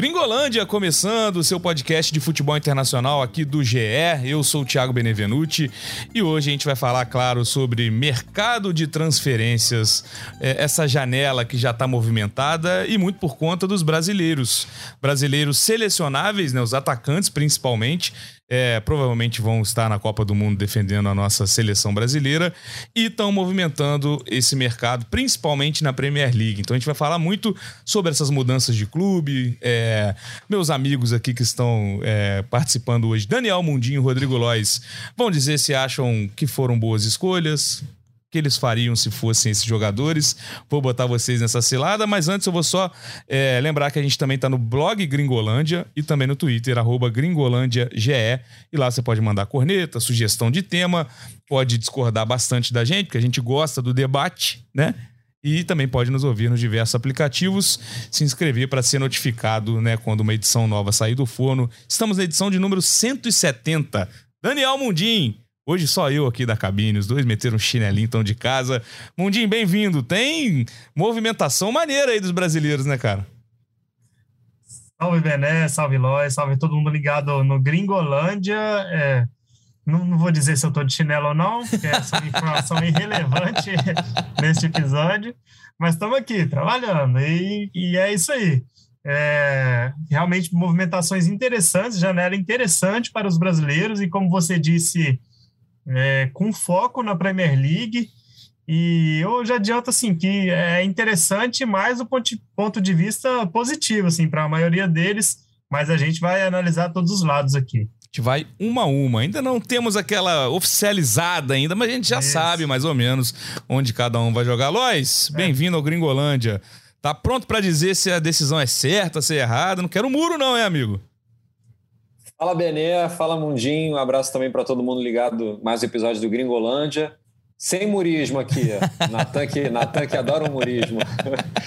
Gringolândia começando o seu podcast de futebol internacional aqui do GE. Eu sou o Thiago Benevenuti e hoje a gente vai falar, claro, sobre mercado de transferências, é, essa janela que já está movimentada e muito por conta dos brasileiros. Brasileiros selecionáveis, né, os atacantes principalmente, é, provavelmente vão estar na Copa do Mundo defendendo a nossa seleção brasileira e estão movimentando esse mercado, principalmente na Premier League. Então a gente vai falar muito sobre essas mudanças de clube. É, meus amigos aqui que estão é, participando hoje, Daniel Mundinho e Rodrigo Lois, vão dizer se acham que foram boas escolhas, que eles fariam se fossem esses jogadores. Vou botar vocês nessa cilada, mas antes eu vou só é, lembrar que a gente também está no blog Gringolândia e também no Twitter, arroba gringolândiage. E lá você pode mandar corneta, sugestão de tema, pode discordar bastante da gente, porque a gente gosta do debate, né? E também pode nos ouvir nos diversos aplicativos, se inscrever para ser notificado né, quando uma edição nova sair do forno. Estamos na edição de número 170. Daniel Mundim, Hoje só eu aqui da cabine, os dois meteram um chinelinho então de casa. Mundinho, bem-vindo. Tem movimentação maneira aí dos brasileiros, né, cara? Salve Bené, salve Lóis, salve todo mundo ligado no Gringolândia. É, não, não, vou dizer se eu tô de chinelo ou não, porque essa é uma informação irrelevante neste episódio, mas estamos aqui trabalhando e, e, é isso aí. É, realmente movimentações interessantes, janela interessante para os brasileiros e como você disse é, com foco na Premier League. E eu já adianto assim que é interessante mais do ponto de vista positivo assim para a maioria deles, mas a gente vai analisar todos os lados aqui. A gente vai uma a uma. Ainda não temos aquela oficializada ainda, mas a gente já Isso. sabe mais ou menos onde cada um vai jogar. Lois, é. bem-vindo ao Gringolândia. Tá pronto para dizer se a decisão é certa, se é errada? Não quero muro não, é, amigo? Fala Bené, fala Mundinho, um abraço também para todo mundo ligado mais um episódio do Gringolândia. Sem murismo aqui, Natan que, Natan que adora o murismo.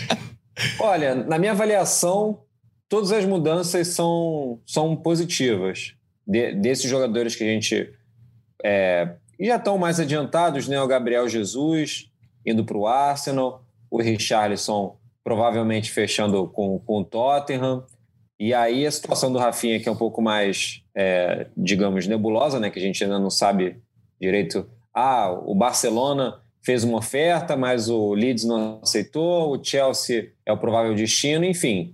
Olha, na minha avaliação, todas as mudanças são, são positivas. De, desses jogadores que a gente é, já estão mais adiantados, né? O Gabriel Jesus indo para o Arsenal, o Richarlison provavelmente fechando com, com o Tottenham. E aí a situação do Rafinha, que é um pouco mais, é, digamos, nebulosa, né? Que a gente ainda não sabe direito. Ah, o Barcelona fez uma oferta, mas o Leeds não aceitou, o Chelsea é o provável destino, enfim.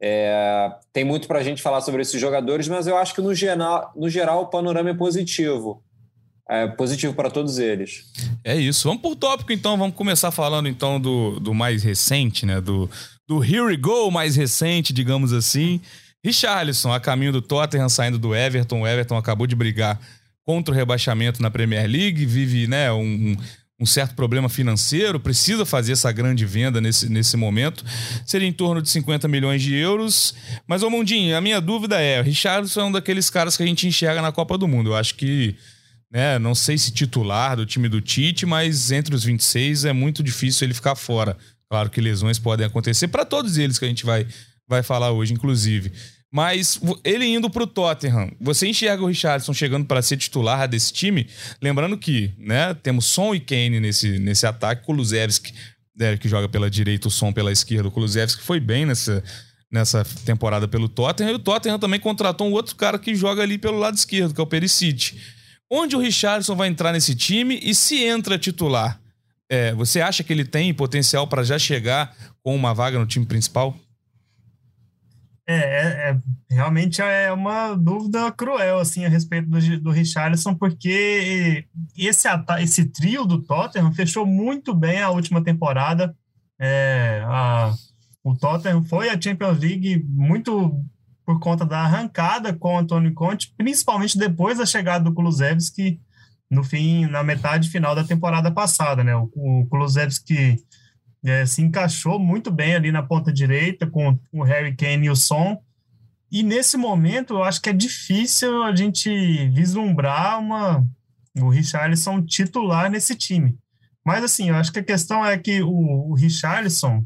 É, tem muito para a gente falar sobre esses jogadores, mas eu acho que no geral, no geral o panorama é positivo. É positivo para todos eles. É isso. Vamos por tópico então. Vamos começar falando então do, do mais recente, né? Do, do Here We Go mais recente, digamos assim. Richarlison, a caminho do Tottenham, saindo do Everton. O Everton acabou de brigar contra o rebaixamento na Premier League, vive né, um, um certo problema financeiro, precisa fazer essa grande venda nesse, nesse momento. Seria em torno de 50 milhões de euros. Mas, ô Mundinho, a minha dúvida é: o Richarlison é um daqueles caras que a gente enxerga na Copa do Mundo. Eu acho que. Né, não sei se titular do time do Tite, mas entre os 26 é muito difícil ele ficar fora. Claro que lesões podem acontecer para todos eles que a gente vai, vai falar hoje, inclusive. Mas ele indo para o Tottenham, você enxerga o Richardson chegando para ser titular desse time? Lembrando que né, temos Son e Kane nesse, nesse ataque, Kulusevski, né, que joga pela direita, o Son pela esquerda. O Kulusevski foi bem nessa, nessa temporada pelo Tottenham. E o Tottenham também contratou um outro cara que joga ali pelo lado esquerdo, que é o Perisic. Onde o Richardson vai entrar nesse time e se entra titular? É, você acha que ele tem potencial para já chegar com uma vaga no time principal? É, é, é, realmente é uma dúvida cruel assim a respeito do, do Richarlison, porque esse, esse trio do Tottenham fechou muito bem a última temporada. É, a, o Tottenham foi a Champions League muito por conta da arrancada com o Antônio Conte, principalmente depois da chegada do Kulusevski, no fim, na metade final da temporada passada, né? O, o Kulusevski é, se encaixou muito bem ali na ponta direita com o Harry Kane e o Son. E nesse momento, eu acho que é difícil a gente vislumbrar uma, o Richarlison titular nesse time. Mas, assim, eu acho que a questão é que o, o Richarlison,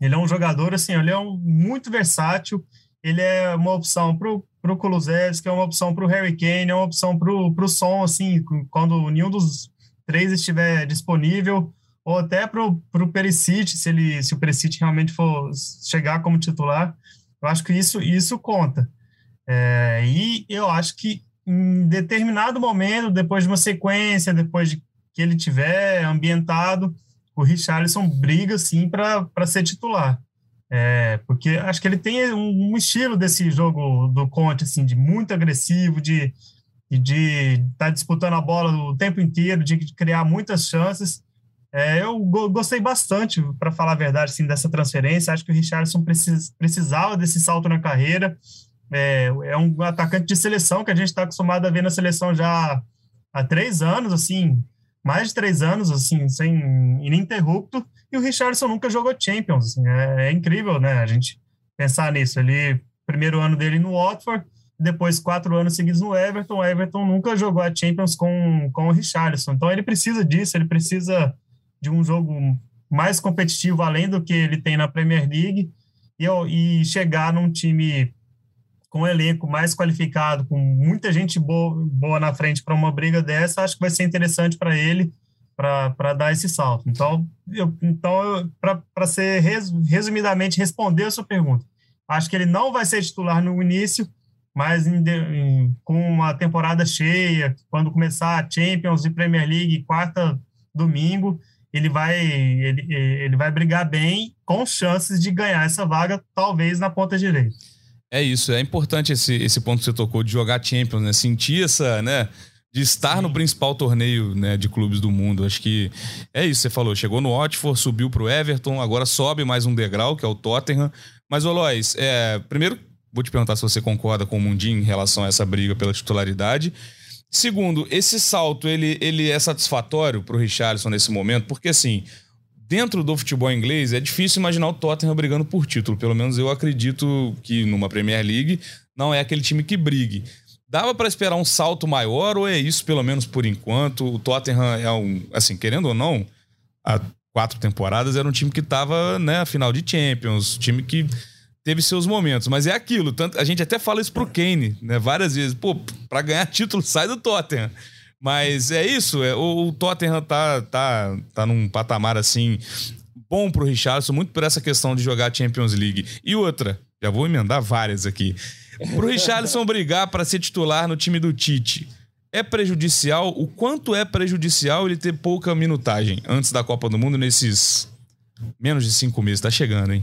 Ele é um jogador, assim, ele é um, muito versátil, ele é uma opção para o Kulusevski, é uma opção para o Harry Kane, é uma opção para o Son, assim, quando nenhum dos três estiver disponível, ou até para o Perisic, se, ele, se o Perisic realmente for chegar como titular, eu acho que isso, isso conta. É, e eu acho que em determinado momento, depois de uma sequência, depois de que ele tiver ambientado, o Richarlison briga sim para ser titular. É, porque acho que ele tem um, um, estilo desse jogo do Conte, assim, de muito agressivo, de de estar tá disputando a bola o tempo inteiro, de criar muitas chances. É, eu go gostei bastante, para falar a verdade, assim, dessa transferência. Acho que o Richardson precis precisava desse salto na carreira. É, é um atacante de seleção que a gente está acostumado a ver na seleção já há três anos, assim, mais de três anos, assim, sem ininterrupto, e o Richardson nunca jogou Champions. Assim, é, é, incrível, né, a gente pensar nisso. Ele, primeiro ano dele no Watford, depois quatro anos seguidos no Everton, o Everton nunca jogou a Champions com, com o Richardson. Então ele precisa disso, ele precisa de um jogo mais competitivo, além do que ele tem na Premier League, e, e chegar num time com um elenco mais qualificado, com muita gente boa, boa na frente para uma briga dessa, acho que vai ser interessante para ele para dar esse salto. Então, eu, então para ser res, resumidamente responder a sua pergunta, acho que ele não vai ser titular no início, mas em, em, com uma temporada cheia, quando começar a Champions e Premier League, quarta, domingo, ele vai, ele, ele vai brigar bem, com chances de ganhar essa vaga, talvez na ponta direita. É isso, é importante esse, esse ponto que você tocou de jogar Champions, né? Sentir essa, né? De estar Sim. no principal torneio né, de clubes do mundo. Acho que é isso, você falou. Chegou no Watford, subiu para o Everton, agora sobe mais um degrau, que é o Tottenham. Mas, Olois, é, primeiro vou te perguntar se você concorda com o Mundinho em relação a essa briga pela titularidade. Segundo, esse salto ele, ele é satisfatório para o Richarlison nesse momento, porque assim, dentro do futebol inglês, é difícil imaginar o Tottenham brigando por título. Pelo menos eu acredito que numa Premier League não é aquele time que brigue. Dava para esperar um salto maior ou é isso, pelo menos por enquanto? O Tottenham é um, assim, querendo ou não, há quatro temporadas era um time que estava, né, final de Champions, time que teve seus momentos, mas é aquilo, tanto a gente até fala isso pro Kane, né, várias vezes, pô, para ganhar título sai do Tottenham. Mas é isso, é, o, o Tottenham tá, tá, tá num patamar assim bom pro Richardson, muito por essa questão de jogar Champions League. E outra, já vou emendar várias aqui. Pro Richardson brigar para ser titular no time do Tite, é prejudicial? O quanto é prejudicial ele ter pouca minutagem antes da Copa do Mundo nesses menos de cinco meses? Tá chegando, hein?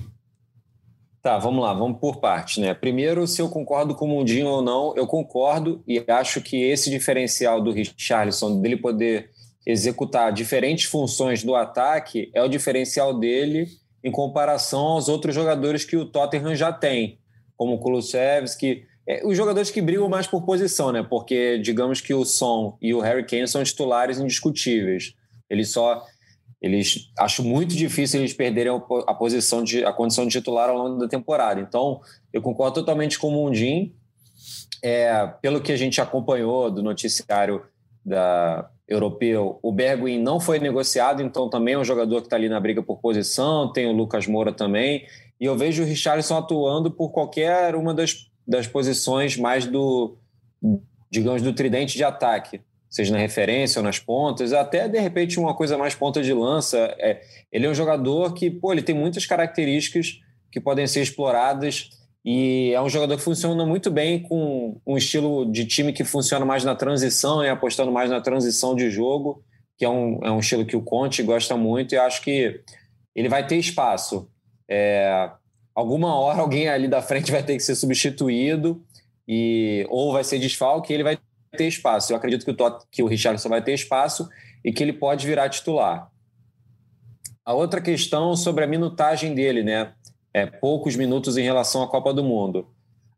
Tá, vamos lá, vamos por partes, né? Primeiro, se eu concordo com o Mundinho ou não, eu concordo e acho que esse diferencial do Richarlison, dele poder executar diferentes funções do ataque, é o diferencial dele em comparação aos outros jogadores que o Tottenham já tem, como o Kulusevski, é, os jogadores que brigam mais por posição, né? Porque digamos que o Son e o Harry Kane são titulares indiscutíveis. Eles só eles acho muito difícil eles perderem a posição de a condição de titular ao longo da temporada. Então, eu concordo totalmente com o Mundim. É, pelo que a gente acompanhou do noticiário da europeu, o Bergwijn não foi negociado, então também é um jogador que está ali na briga por posição. Tem o Lucas Moura também. E eu vejo o Richarlison atuando por qualquer uma das, das posições mais do, digamos, do tridente de ataque seja na referência ou nas pontas, até de repente uma coisa mais ponta de lança. É, ele é um jogador que, pô, ele tem muitas características que podem ser exploradas e é um jogador que funciona muito bem com um estilo de time que funciona mais na transição e apostando mais na transição de jogo, que é um, é um estilo que o Conte gosta muito e acho que ele vai ter espaço. É, alguma hora alguém ali da frente vai ter que ser substituído e ou vai ser desfalque, ele vai ter espaço. Eu acredito que o, Tot, que o Richardson vai ter espaço e que ele pode virar titular. A outra questão sobre a minutagem dele, né? É, poucos minutos em relação à Copa do Mundo.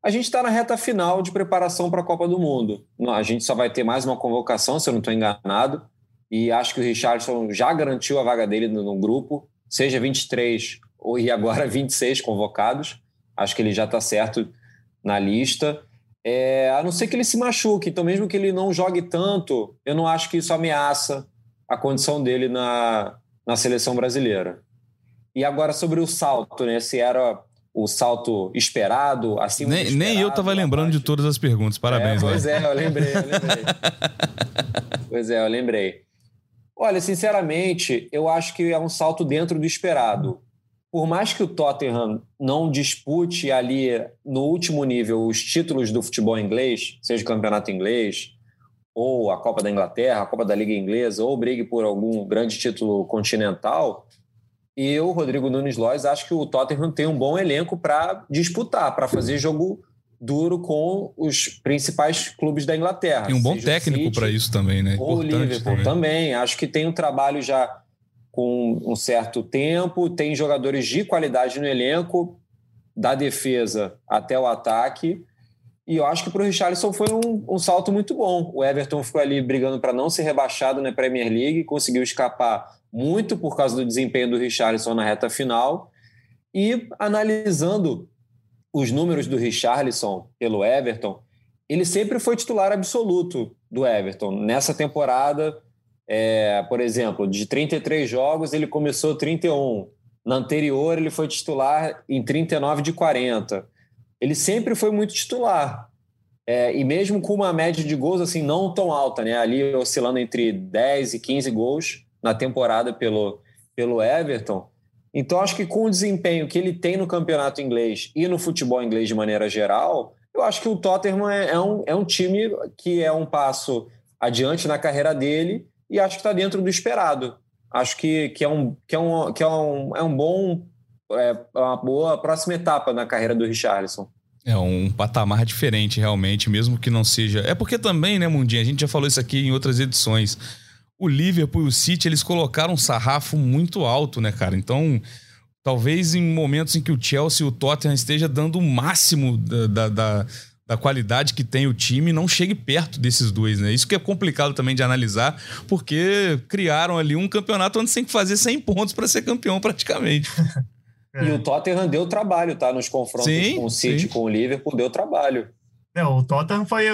A gente está na reta final de preparação para a Copa do Mundo. A gente só vai ter mais uma convocação, se eu não estou enganado. E acho que o Richardson já garantiu a vaga dele no, no grupo, seja 23 ou e agora 26 convocados. Acho que ele já está certo na lista. É, a não ser que ele se machuque. Então, mesmo que ele não jogue tanto, eu não acho que isso ameaça a condição dele na, na seleção brasileira. E agora sobre o salto, né? Se era o salto esperado, assim nem, nem eu estava lembrando de todas as perguntas. Parabéns, é, Pois é, eu lembrei, eu lembrei. pois é, eu lembrei. Olha, sinceramente, eu acho que é um salto dentro do esperado. Por mais que o Tottenham não dispute ali no último nível os títulos do futebol inglês, seja o campeonato inglês, ou a Copa da Inglaterra, a Copa da Liga Inglesa, ou brigue por algum grande título continental, e eu, Rodrigo Nunes Lois, acho que o Tottenham tem um bom elenco para disputar, para fazer jogo duro com os principais clubes da Inglaterra. E um bom técnico para isso também, né? Ou o Liverpool também. também. Acho que tem um trabalho já com um certo tempo, tem jogadores de qualidade no elenco, da defesa até o ataque. E eu acho que para o Richarlison foi um, um, salto muito bom. O Everton ficou ali brigando para não ser rebaixado na Premier League, conseguiu escapar muito por causa do desempenho do Richarlison na reta final. E analisando os números do Richarlison pelo Everton, ele sempre foi titular absoluto do Everton. Nessa temporada, é, por exemplo, de 33 jogos, ele começou 31. Na anterior, ele foi titular em 39 de 40. Ele sempre foi muito titular. É, e mesmo com uma média de gols assim não tão alta, né? ali oscilando entre 10 e 15 gols, na temporada pelo, pelo Everton. Então, acho que com o desempenho que ele tem no campeonato inglês e no futebol inglês de maneira geral, eu acho que o Tottenham é, é um, é um time que é um passo adiante na carreira dele e acho que está dentro do esperado. Acho que, que, é, um, que, é, um, que é, um, é um bom, é uma boa próxima etapa na carreira do Richarlison. É um patamar diferente, realmente, mesmo que não seja. É porque também, né, Mundinho? A gente já falou isso aqui em outras edições o Liverpool e o City, eles colocaram um sarrafo muito alto, né, cara? Então, talvez em momentos em que o Chelsea e o Tottenham esteja dando o máximo da, da, da, da qualidade que tem o time, não chegue perto desses dois, né? Isso que é complicado também de analisar, porque criaram ali um campeonato onde você tem que fazer 100 pontos para ser campeão praticamente. E o Tottenham deu trabalho, tá? Nos confrontos sim, com o City, sim. com o Liverpool, deu trabalho. É, o Tottenham foi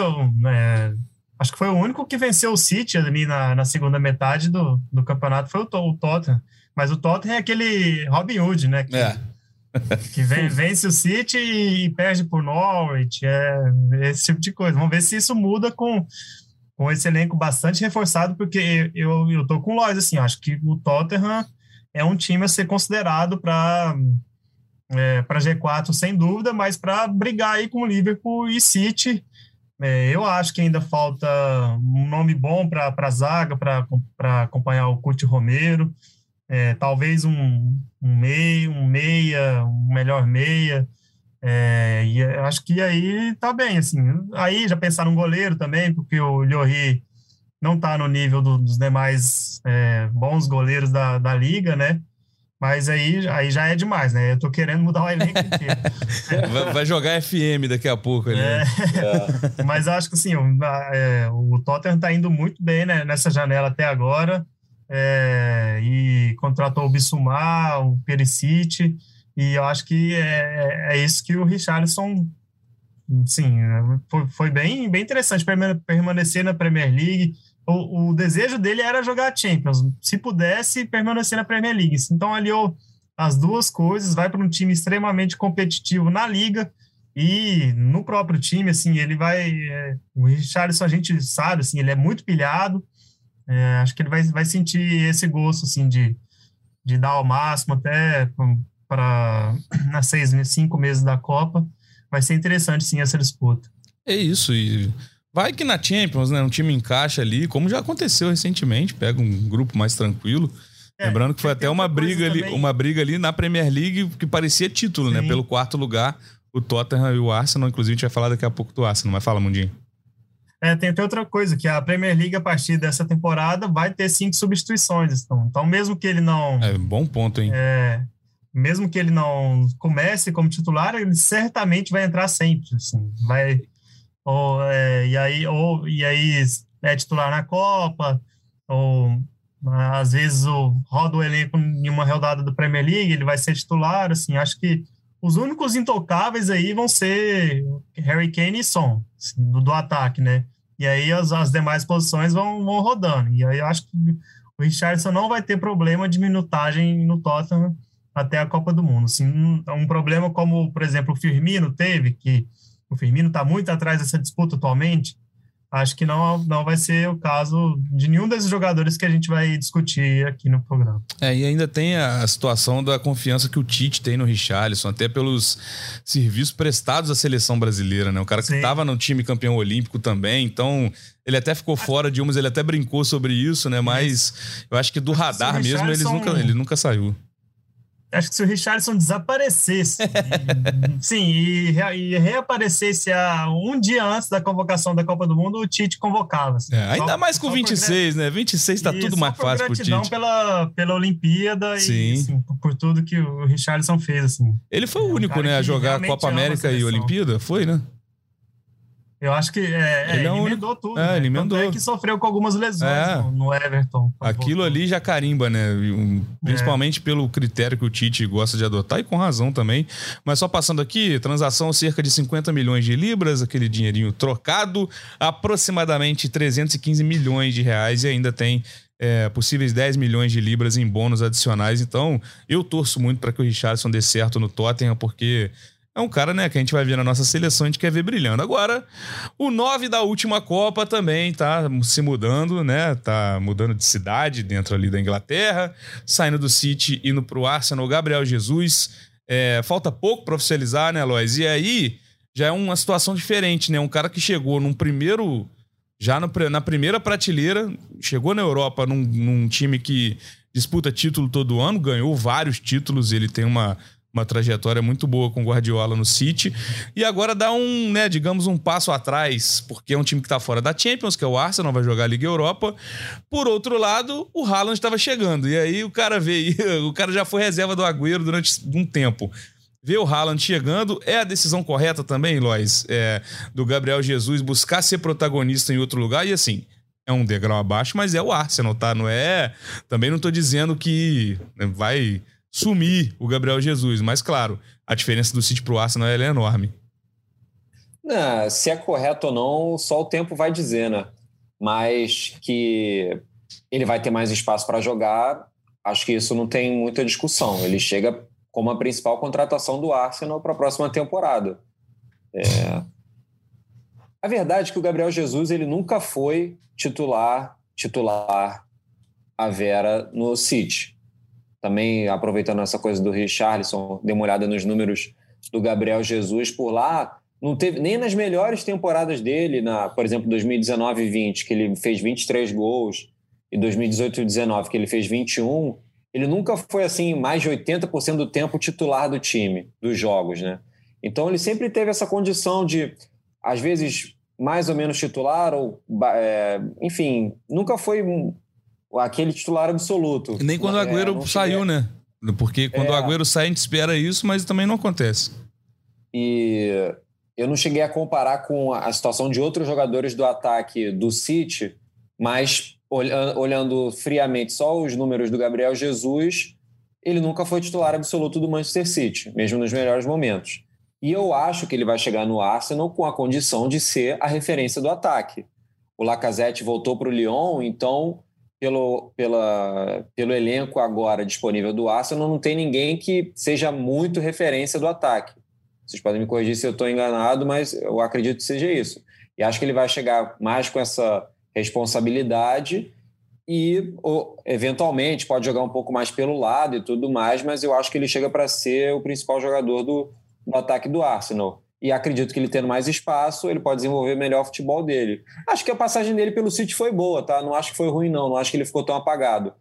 né, Acho que foi o único que venceu o City ali na, na segunda metade do, do campeonato, foi o, o Tottenham. Mas o Tottenham é aquele Robin Hood, né? Que, é. Que vem, vence o City e, perde por Norwich, é, esse tipo de coisa. Vamos ver se isso muda com, com esse elenco bastante reforçado, porque eu, eu tô com o Lois, assim, acho que o Tottenham é um time a ser considerado para é, para G4 sem dúvida, mas para brigar aí com o Liverpool e City é, eu acho que ainda falta um nome bom para a zaga, para acompanhar o Couto Romero. É, talvez um, um meio, um meia, um melhor meia. É, e acho que aí tá bem, assim. Aí já pensaram no goleiro também, porque o Llori não está no nível do, dos demais é, bons goleiros da, da liga, né? Mas aí, aí já é demais, né? Eu tô querendo mudar o elenco inteiro. vai, vai, jogar FM daqui a pouco ali. É. É. Mas acho que assim, o, é, o Tottenham tá indo muito bem né, nessa janela até agora. É, e contratou o Bissumar, o Perisic, e eu acho que é, é isso que o Richarlison sim, foi, foi bem, bem interessante permanecer na Premier League o, o, desejo dele era jogar Champions, se pudesse permanecer na Premier League. Então, aliou as duas coisas, vai para um time extremamente competitivo na liga e no próprio time, assim, ele vai. É, o Richarlison, a gente sabe, assim, ele é muito pilhado. É, acho que ele vai, vai sentir esse gosto, assim, de, de dar o máximo até para nas seis, cinco meses da Copa. Vai ser interessante, sim, essa disputa. É isso, e Vai que na Champions, né? Um time encaixa ali, como já aconteceu recentemente, pega um grupo mais tranquilo. É, Lembrando que foi até uma briga ali, uma briga ali na Premier League que parecia título, né? Sim. né? Pelo quarto lugar, o Tottenham e o Arsenal, inclusive a gente vai falar daqui a pouco do Arsenal, mas fala, Mundinho. É, tem até outra coisa, que a Premier League, a partir dessa temporada, vai ter cinco substituições. Então, então mesmo que ele não. É, bom ponto, hein? É, mesmo que ele não comece como titular, ele certamente vai entrar sempre. Assim, vai, ou, é, e, aí, ou, e aí é titular na Copa, ou às vezes o, roda o elenco em uma rodada do Premier League, ele vai ser titular, assim, acho que os únicos intocáveis aí vão ser Harry Kane e Son, assim, do, do, ataque, né? E aí as, as demais posições vão, vão rodando. E aí eu acho que o Richardson não vai ter problema de minutagem no Tottenham até a Copa do Mundo. Assim, um, um problema como, por exemplo, o Firmino teve, que o Firmino está muito atrás dessa disputa atualmente, acho que não, não vai ser o caso de nenhum desses jogadores que a gente vai discutir aqui no programa. É, e ainda tem a situação da confiança que o Tite tem no Richarlison, até pelos serviços prestados à seleção brasileira, né? O cara que estava no time campeão olímpico também, então ele até ficou fora de umas, ele até brincou sobre isso, né? Mas eu acho que do radar mesmo ele nunca, ele nunca saiu acho que se o Richardson desaparecesse, sim, e, e, reaparecesse a, um dia antes da convocação da Copa do Mundo, o Tite convocava. Assim. É, ainda só, mais com 26, né? 26 tá tudo mais fácil pro Tite. pela pela Olimpíada sim. e assim, por, por, tudo que o Richardson fez, assim. Ele foi o é único, né, a jogar Copa América e Olimpíada, foi, né? Eu acho que é, ele, é, ele emendou tudo. É, né? ele emendou. Tanto é que sofreu com algumas lesões é. no, no, Everton. Aquilo ali já carimba, né? Principalmente é. pelo critério que o Tite gosta de adotar e com razão também. Mas só passando aqui, transação cerca de 50 milhões de libras, aquele dinheirinho trocado, aproximadamente 315 milhões de reais e ainda tem é, possíveis 10 milhões de libras em bônus adicionais. Então, eu torço muito para que o Richardson dê certo no Tottenham, porque é um cara, né, que a gente vai ver na nossa seleção, a gente quer ver brilhando. Agora, o 9 da última Copa também tá se mudando, né? Tá mudando de cidade dentro ali da Inglaterra, saindo do City, indo pro Arsenal, Gabriel Jesus. É, falta pouco para oficializar, né, Lois? E aí já é uma situação diferente, né? Um cara que chegou num primeiro. Já no, na primeira prateleira, chegou na Europa num, num time que disputa título todo ano, ganhou vários títulos, ele tem uma uma trajetória muito boa com o Guardiola no City. E agora dá um, né, digamos, um passo atrás, porque é um time que está fora da Champions, que é o Arsenal, vai jogar a Liga Europa. Por outro lado, o Haaland estava chegando. E aí o cara veio, o cara já foi reserva do Agüero durante um tempo. Ver o Haaland chegando é a decisão correta também, Lois, é, do Gabriel Jesus buscar ser protagonista em outro lugar. E assim, é um degrau abaixo, mas é o Arsenal, tá? Não é. Também não estou dizendo que né, vai sumir o Gabriel Jesus. Mas, claro, a diferença do City para o Arsenal é enorme. Não, se é correto ou não, só o tempo vai dizer, né? Mas que ele vai ter mais espaço para jogar, acho que isso não tem muita discussão. Ele chega como a principal contratação do Arsenal para a próxima temporada. É... A verdade é que o Gabriel Jesus ele nunca foi titular titular a Vera no City também aproveitando essa coisa do Richarlison, dê uma olhada nos números do Gabriel Jesus por lá. Não teve nem nas melhores temporadas dele, na, por exemplo, 2019 e 20, que ele fez 23 gols, e 2018 e 19, que ele fez 21, ele nunca foi assim mais de 80% do tempo titular do time, dos jogos, né? Então ele sempre teve essa condição de, às vezes, mais ou menos titular, ou é, enfim, nunca foi aquele titular absoluto. Nem quando o Agüero é, saiu, né? Porque quando é. o Agüero sai, a gente espera isso, mas também não acontece. E eu não cheguei a comparar com a situação de outros jogadores do ataque do City, mas olhando friamente só os números do Gabriel Jesus, ele nunca foi titular absoluto do Manchester City, mesmo nos melhores momentos. E eu acho que ele vai chegar no Arsenal com a condição de ser a referência do ataque. O Lacazette voltou para o Lyon, então pelo, pela, pelo elenco agora disponível do Arsenal, não tem ninguém que seja muito referência do ataque. Vocês podem me corrigir se eu estou enganado, mas eu acredito que seja isso. E acho que ele vai chegar mais com essa responsabilidade e ou, eventualmente pode jogar um pouco mais pelo lado e tudo mais, mas eu acho que ele chega para ser o principal jogador do, do ataque do Arsenal e acredito que ele tendo mais espaço, ele pode desenvolver melhor o futebol dele. Acho que a passagem dele pelo City foi boa, tá? Não acho que foi ruim, não. Não acho que ele ficou tão apagado.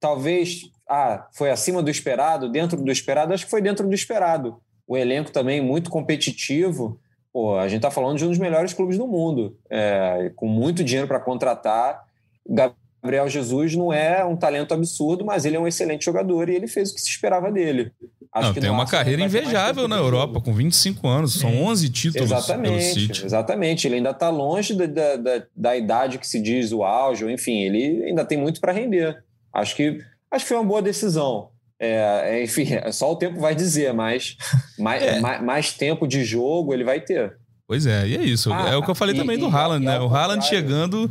Talvez, ah, foi acima do esperado, dentro do esperado, acho que foi dentro do esperado. O elenco também muito competitivo. Pô, a gente tá falando de um dos melhores clubes do mundo, é, com muito dinheiro para contratar. Gabriel Jesus não é um talento absurdo, mas ele é um excelente jogador e ele fez o que se esperava dele. Acho não, tem uma carreira invejável na Europa, com 25 anos, são Sim. 11 títulos exatamente, Exatamente, ele ainda está longe da, da, da, da, idade que se diz o auge, enfim, ele ainda tem muito para render. Acho que, acho que foi uma boa decisão. É, é enfim, só o tempo vai dizer, mas mais, é. mais, mais tempo de jogo ele vai ter. Pois é, e é isso. Ah, é o que eu falei e, também do Haaland, né? O Haaland chegando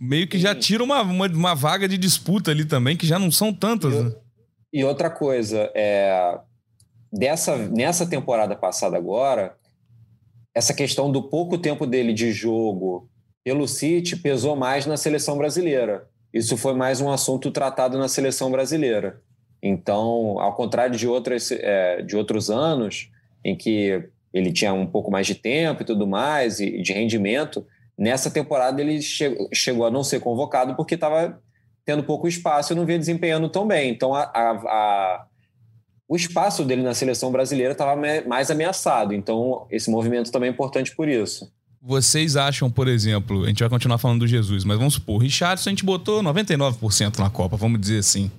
meio que já tira uma, uma, uma, vaga de disputa ali também, que já não são tantas, e, né? E outra coisa, é, dessa, nessa temporada passada agora, essa questão do pouco tempo dele de jogo pelo City pesou mais na seleção brasileira. Isso foi mais um assunto tratado na seleção brasileira. Então, ao contrário de, outras, é, de outros anos, em que ele tinha um pouco mais de tempo e tudo mais, e de rendimento, nessa temporada ele chegou a não ser convocado porque estava tendo pouco espaço e não vinha desempenhando tão bem. Então, a, a, a, o espaço dele na seleção brasileira estava mais ameaçado. Então, esse movimento também é importante por isso. Vocês acham, por exemplo, a gente vai continuar falando do Jesus, mas vamos supor, o Richardson a gente botou 99% na Copa, vamos dizer assim.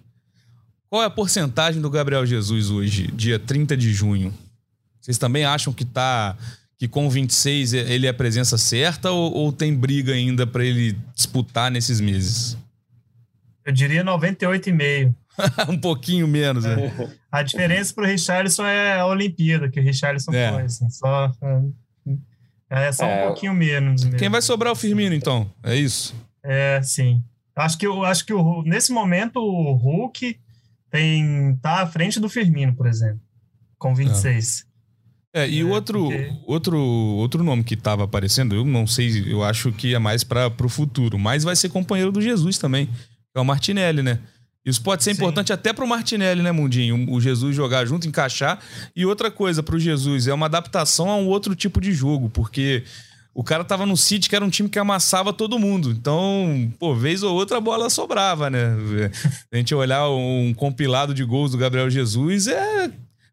Qual é a porcentagem do Gabriel Jesus hoje, dia 30 de junho? Vocês também acham que tá que com 26 ele é a presença certa ou, ou tem briga ainda para ele disputar nesses meses? Eu diria 98,5. um pouquinho menos, né? A diferença para o Richarlison é a Olimpíada, que o Richarlison é. foi, assim, só, é, é só é, um pouquinho menos. Mesmo. Quem vai sobrar é o Firmino, então? É isso? É, sim. Acho que, eu, acho que o, nesse momento o Hulk tem, tá à frente do Firmino, por exemplo, com 26. É, e é, outro, porque... outro, outro nome que estava aparecendo, eu não sei, eu acho que é mais para o futuro, mas vai ser companheiro do Jesus também é o Martinelli, né? Isso pode ser Sim. importante até para o Martinelli, né, Mundinho? O Jesus jogar junto, encaixar. E outra coisa para o Jesus é uma adaptação a um outro tipo de jogo, porque o cara tava no City, que era um time que amassava todo mundo. Então, pô, vez ou outra a bola sobrava, né? A gente olhar um compilado de gols do Gabriel Jesus é.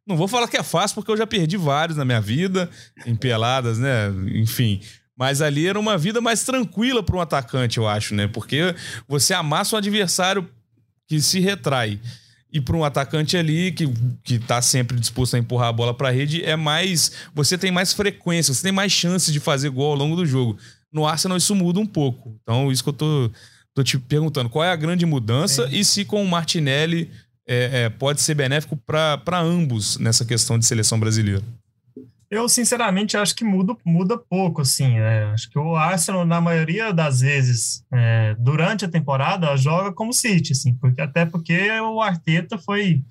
Não vou falar que é fácil, porque eu já perdi vários na minha vida, em peladas, né? Enfim. Mas ali era uma vida mais tranquila para um atacante, eu acho, né? Porque você amassa um adversário que se retrai. E para um atacante ali que, que tá sempre disposto a empurrar a bola para a rede, é mais. Você tem mais frequência, você tem mais chances de fazer gol ao longo do jogo. No Arsenal isso muda um pouco. Então, isso que eu tô, tô te perguntando. Qual é a grande mudança é. e se com o Martinelli é, é, pode ser benéfico para ambos nessa questão de seleção brasileira? Eu, sinceramente, acho que muda, muda pouco, assim. É, acho que o Arsenal, na maioria das vezes, é, durante a temporada, joga como City, assim, porque, até porque o Arteta foi,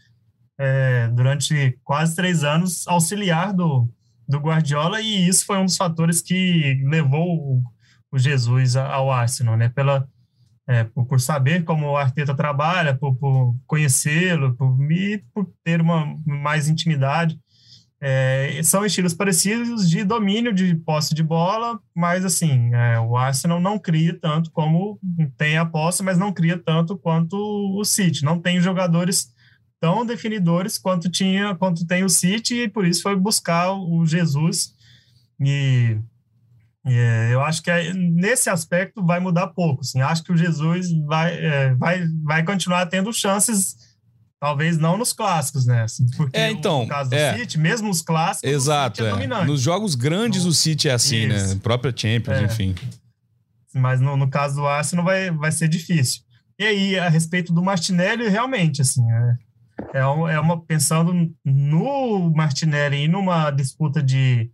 é, durante quase três anos, auxiliar do, do Guardiola, e isso foi um dos fatores que levou o, o Jesus ao Arsenal, né? Pela, é, por, por, saber como o Arteta trabalha, por, por conhecê-lo, por, por ter uma mais intimidade. É, são estilos parecidos de domínio de posse de bola, mas assim, é, o Arsenal não cria tanto como tem a posse, mas não cria tanto quanto o City. Não tem jogadores tão definidores quanto tinha, quanto tem o City, e por isso foi buscar o Jesus. E, e é, eu acho que é, nesse aspecto vai mudar pouco. Assim, acho que o Jesus vai, é, vai, vai continuar tendo chances Talvez não nos clássicos, né? Assim, porque é, então, no caso do é. City, mesmo os clássicos, Exato, é. é. Nos jogos grandes o City é assim, né? Isso. né? Própria Champions, é. enfim. Mas no, no caso do Arsenal vai, vai ser difícil. E aí, a respeito do Martinelli, realmente, assim, é, é, é uma pensando no Martinelli e numa disputa de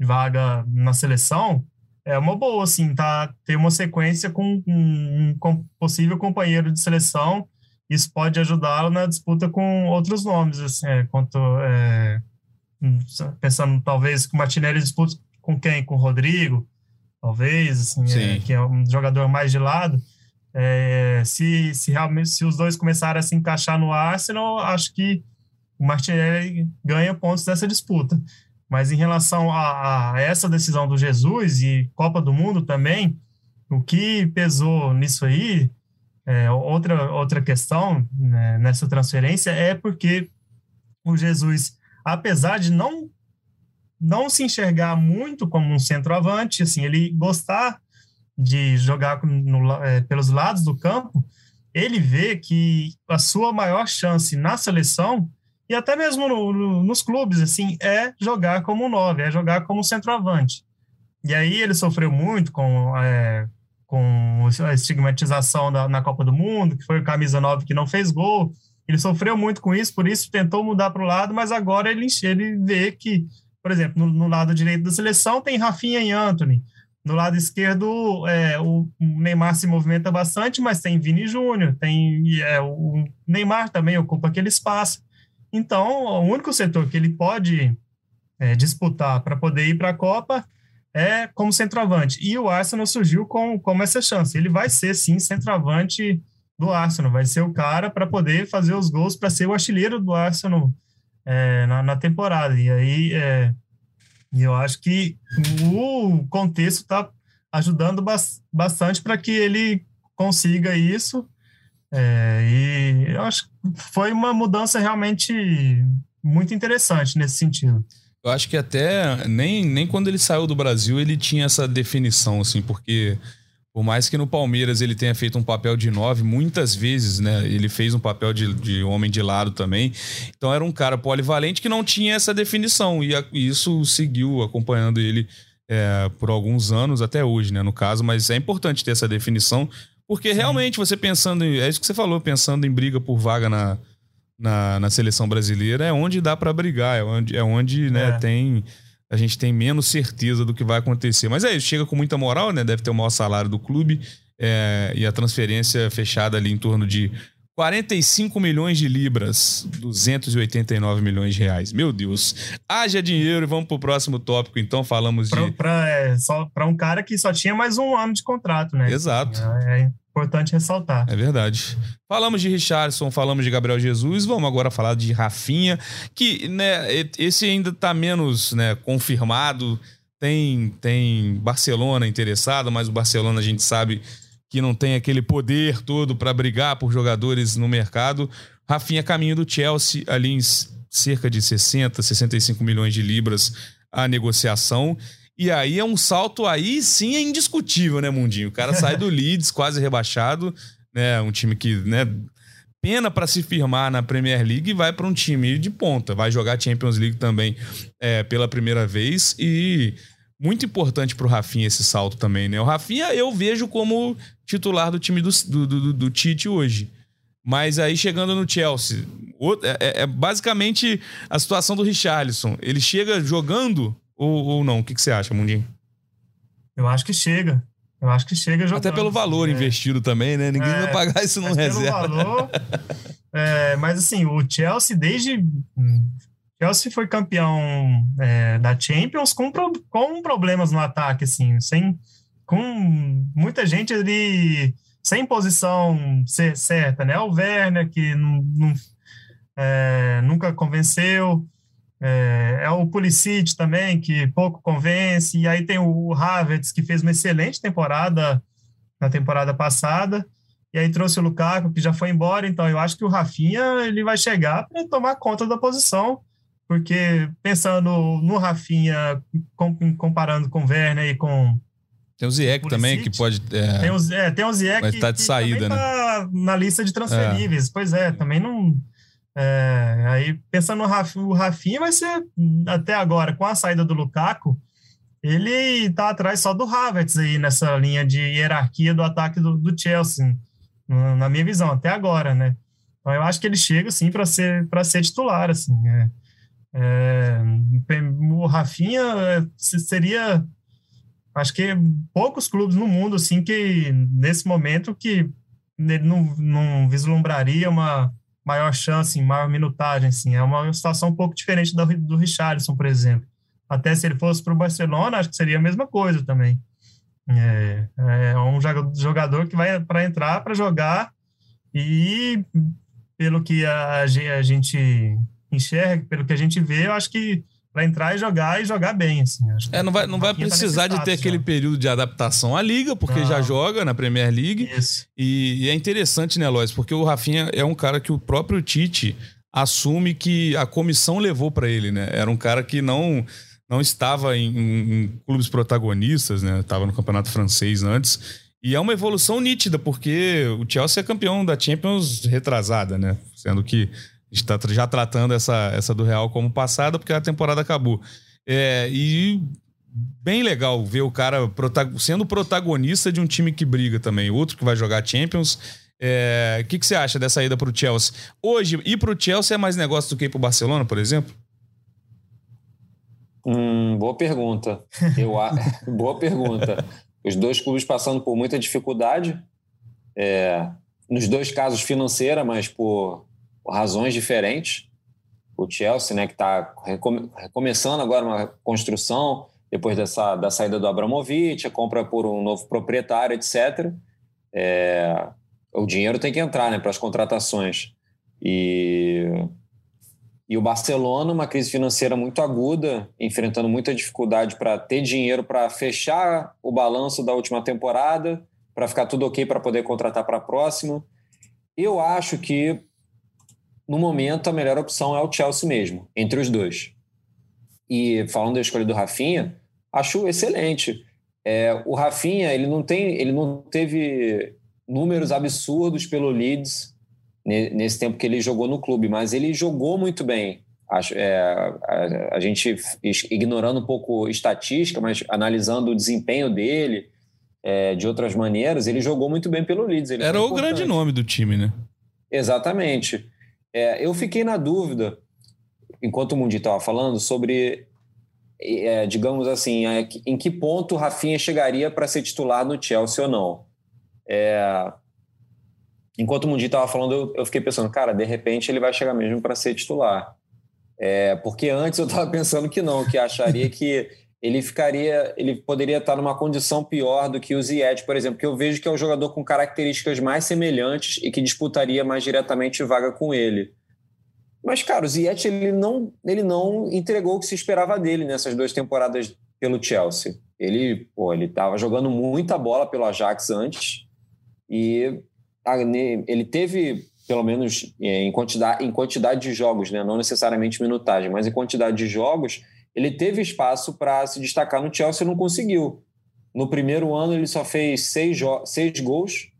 vaga na seleção, é uma boa, assim, tá? Ter uma sequência com um, um possível companheiro de seleção isso pode ajudá-lo na disputa com outros nomes, assim, é, quanto, é, pensando talvez que o Martinelli disputa com quem? Com o Rodrigo, talvez, assim, é, que é um jogador mais de lado. É, se, se realmente se os dois começarem a se encaixar no Arsenal, acho que o Martinelli ganha pontos dessa disputa. Mas em relação a, a, essa decisão do Jesus e Copa do Mundo também, o que pesou nisso aí é, outra, outra questão né, nessa transferência é porque o Jesus, apesar de não, não se enxergar muito como um centroavante, assim, ele gostar de jogar no, é, pelos lados do campo, ele vê que a sua maior chance na seleção e até mesmo no, no, nos clubes assim é jogar como nove, é jogar como centroavante. E aí ele sofreu muito com é, com a estigmatização na Copa do Mundo, que foi o camisa 9 que não fez gol. Ele sofreu muito com isso, por isso tentou mudar para o lado, mas agora ele, ele vê que, por exemplo, no, no, lado direito da seleção tem Rafinha e Anthony. no lado esquerdo, é, o Neymar se movimenta bastante, mas tem Vini Júnior, tem é, o Neymar também ocupa aquele espaço. Então, o único setor que ele pode é, disputar para poder ir para a Copa é como centroavante. E o Arsenal surgiu com, com essa chance. Ele vai ser, sim, centroavante do Arsenal, vai ser o cara para poder fazer os gols, para ser o artilheiro do Arsenal é, na, na, temporada. E aí, é, eu acho que o contexto está ajudando bastante para que ele consiga isso. É, e eu acho que foi uma mudança realmente muito interessante nesse sentido. Eu acho que até nem, nem quando ele saiu do Brasil ele tinha essa definição, assim, porque por mais que no Palmeiras ele tenha feito um papel de nove, muitas vezes, né? Ele fez um papel de, de homem de lado também. Então era um cara polivalente que não tinha essa definição. E, a, e isso seguiu acompanhando ele é, por alguns anos, até hoje, né? No caso, mas é importante ter essa definição, porque realmente você pensando em. É isso que você falou, pensando em briga por vaga na, na, na seleção brasileira, é onde dá para brigar, é onde, é onde né, é. tem a gente tem menos certeza do que vai acontecer. Mas é isso, chega com muita moral, né? Deve ter o maior salário do clube é, e a transferência fechada ali em torno de 45 milhões de libras, 289 milhões de reais. Meu Deus. Haja dinheiro e vamos pro próximo tópico, então. Falamos de. Para é, um cara que só tinha mais um ano de contrato, né? Exato. É, é importante ressaltar. É verdade. Falamos de Richardson, falamos de Gabriel Jesus, vamos agora falar de Rafinha, que né, esse ainda está menos né, confirmado. Tem, tem Barcelona interessado, mas o Barcelona a gente sabe que não tem aquele poder todo para brigar por jogadores no mercado. Rafinha caminho do Chelsea, ali em cerca de 60, 65 milhões de libras a negociação. E aí é um salto aí sim é indiscutível, né, Mundinho? O cara sai do Leeds, quase rebaixado, né? Um time que, né, pena para se firmar na Premier League e vai para um time de ponta. Vai jogar Champions League também é, pela primeira vez e muito importante para o Rafinha esse salto também, né? O Rafinha eu vejo como titular do time do, do, do, do Tite hoje. Mas aí chegando no Chelsea, é, é, é, basicamente a situação do Richarlison. Ele chega jogando ou, ou não? O que, que você acha, Mundinho? Eu acho que chega. Eu acho que chega jogando. Até pelo valor é. investido também, né? Ninguém é, vai pagar isso no reserva. Pelo valor, é, mas assim, o Chelsea desde Chelsea foi campeão é, da Champions com, com problemas no ataque, assim, sem com muita gente ali sem posição certa, né? O Werner, que não, não, é, nunca convenceu, é, é, o Pulisic também, que pouco convence, e aí tem o Havertz, que fez uma excelente temporada na temporada passada, e aí trouxe o Lukaku, que já foi embora, então eu acho que o Rafinha ele vai chegar para tomar conta da posição, porque pensando no Rafinha, comparando com o Werner e com tem o Ziyech também, que pode. É, tem, o, é, tem o que, tá de saída, né? Tá na lista de transferíveis. É. Pois é, também não. É, aí, pensando no Rafinha, o Rafinha vai ser, até agora, com a saída do Lukaku, ele tá atrás só do Havertz aí nessa linha de hierarquia do ataque do, do Chelsea, na minha visão, até agora, né? Então, eu acho que ele chega, sim, para ser, ser titular, assim. É, é, o Rafinha é, seria acho que poucos clubes no mundo, assim, que nesse momento que ele não, não vislumbraria uma maior chance, maior minutagem, assim. É uma situação um pouco diferente do, do Richarlison, por exemplo. Até se ele fosse para o Barcelona, acho que seria a mesma coisa também. É, é um jogador que vai para entrar, para jogar, e pelo que a, a gente enxerga, pelo que a gente vê, eu acho que para entrar e jogar e jogar bem. Assim. é, não vai, não vai tá precisar tá de ter já. aquele período de adaptação à liga, porque não. já joga na Premier League. Isso. E, e é interessante, né, Lois? Porque o Rafinha é um cara que o próprio Tite assume que a comissão levou para ele, né? Era um cara que não não estava em, em clubes protagonistas, né? Estava no campeonato francês antes. E é uma evolução nítida, porque o Chelsea é campeão da Champions retrasada, né? Sendo que está já tratando essa, essa do Real como passada, porque a temporada acabou. É, e bem legal ver o cara sendo protagonista de um time que briga também. Outro que vai jogar Champions. É, o que, que você acha dessa ida para o Chelsea? Hoje, ir para o Chelsea é mais negócio do que ir para o Barcelona, por exemplo? Hum, boa pergunta. Eu, boa pergunta. Os dois clubes passando por muita dificuldade, é, nos dois casos financeira, mas por razões diferentes. O Chelsea, né, que está recomeçando agora uma construção depois dessa da saída do Abramovich, a compra por um novo proprietário, etc. É, o dinheiro tem que entrar, né, para as contratações. E e o Barcelona, uma crise financeira muito aguda, enfrentando muita dificuldade para ter dinheiro para fechar o balanço da última temporada, para ficar tudo ok para poder contratar para a próxima. Eu acho que, no momento, a melhor opção é o Chelsea mesmo, entre os dois. E falando da escolha do Rafinha, acho excelente. É, o Rafinha ele não tem, ele não teve números absurdos pelo Leeds nesse tempo que ele jogou no clube, mas ele jogou muito bem. Acho, é, a, a, gente ignorando um pouco estatística, mas analisando o desempenho dele é, de outras maneiras, ele jogou muito bem pelo Leeds. Era o grande nome do time, né? Exatamente. É, eu fiquei na dúvida, enquanto o Mundi estava falando, sobre, é, digamos assim, em que ponto o Rafinha chegaria para ser titular no Chelsea ou não. É, enquanto o Mundi estava falando, eu, eu, fiquei pensando, cara, de repente ele vai chegar mesmo para ser titular. É, porque antes eu estava pensando que não, que acharia que ele ficaria, ele poderia estar numa condição pior do que o Ziyech, por exemplo, que eu vejo que é um jogador com características mais semelhantes e que disputaria mais diretamente vaga com ele. Mas, cara, o Ziyech ele não, ele não entregou o que se esperava dele nessas duas temporadas pelo Chelsea. Ele, pô, ele estava jogando muita bola pelo Ajax antes e ele teve, pelo menos é, em quantidade, em quantidade de jogos, né? não necessariamente minutagem, mas em quantidade de jogos, ele teve espaço para se destacar no Chelsea e não conseguiu. No primeiro ano, ele só fez seis, seis gols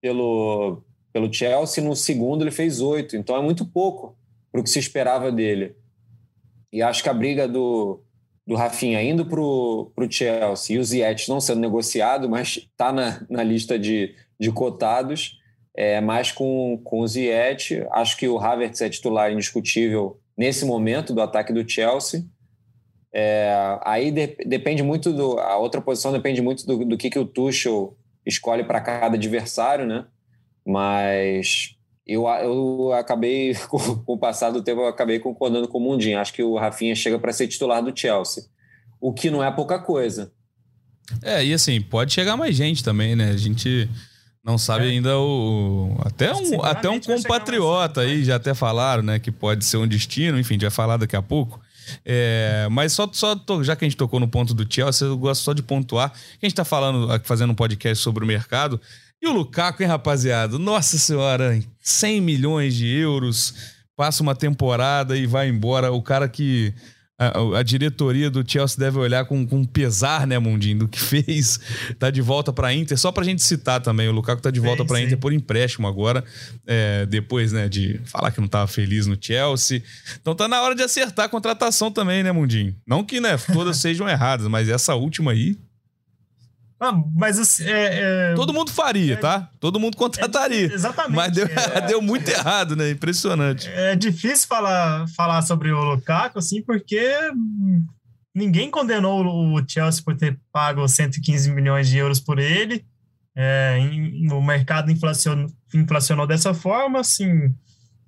pelo, pelo Chelsea, no segundo, ele fez oito. Então é muito pouco para o que se esperava dele. E acho que a briga do, do Rafinha indo para o Chelsea e o Ziyech não sendo negociado, mas está na, na lista de, de cotados, é, mas com, com o Ziyech, acho que o Havertz é titular indiscutível nesse momento do ataque do Chelsea. É, aí de, depende muito do. A outra posição depende muito do, do que, que o Tuchel escolhe para cada adversário, né? Mas eu, eu acabei, com, com o passar do tempo, eu acabei concordando com o Mundinho. Acho que o Rafinha chega para ser titular do Chelsea. O que não é pouca coisa. É, e assim, pode chegar mais gente também, né? A gente não sabe é. ainda o. Até um, até um compatriota aí, já até falaram, né? Que pode ser um destino, enfim, a gente vai falar daqui a pouco. É, mas só, só já que a gente tocou no ponto do Chelsea, eu gosto só de pontuar. A gente tá falando, fazendo um podcast sobre o mercado. E o Lukaku, hein, rapaziada? Nossa senhora, 100 milhões de euros, passa uma temporada e vai embora. O cara que a, a, diretoria do Chelsea deve olhar com, com pesar, né, Mundinho, do que fez. Tá de volta para Inter. Só pra gente citar também, o Lukaku tá de volta para Inter por empréstimo agora, é, depois, né, de falar que não tava feliz no Chelsea. Então tá na hora de acertar a contratação também, né, Mundinho? Não que, né, todas sejam erradas, mas essa última aí ah, mas assim, é, é, Todo mundo faria, é, tá? Todo mundo contrataria. É, exatamente. Mas deu, é. deu, muito errado, né? Impressionante. É difícil falar, falar sobre o Lukaku, assim, porque ninguém condenou o Chelsea por ter pago 115 milhões de euros por ele. É, em, o mercado inflacionou, inflacionou dessa forma, assim.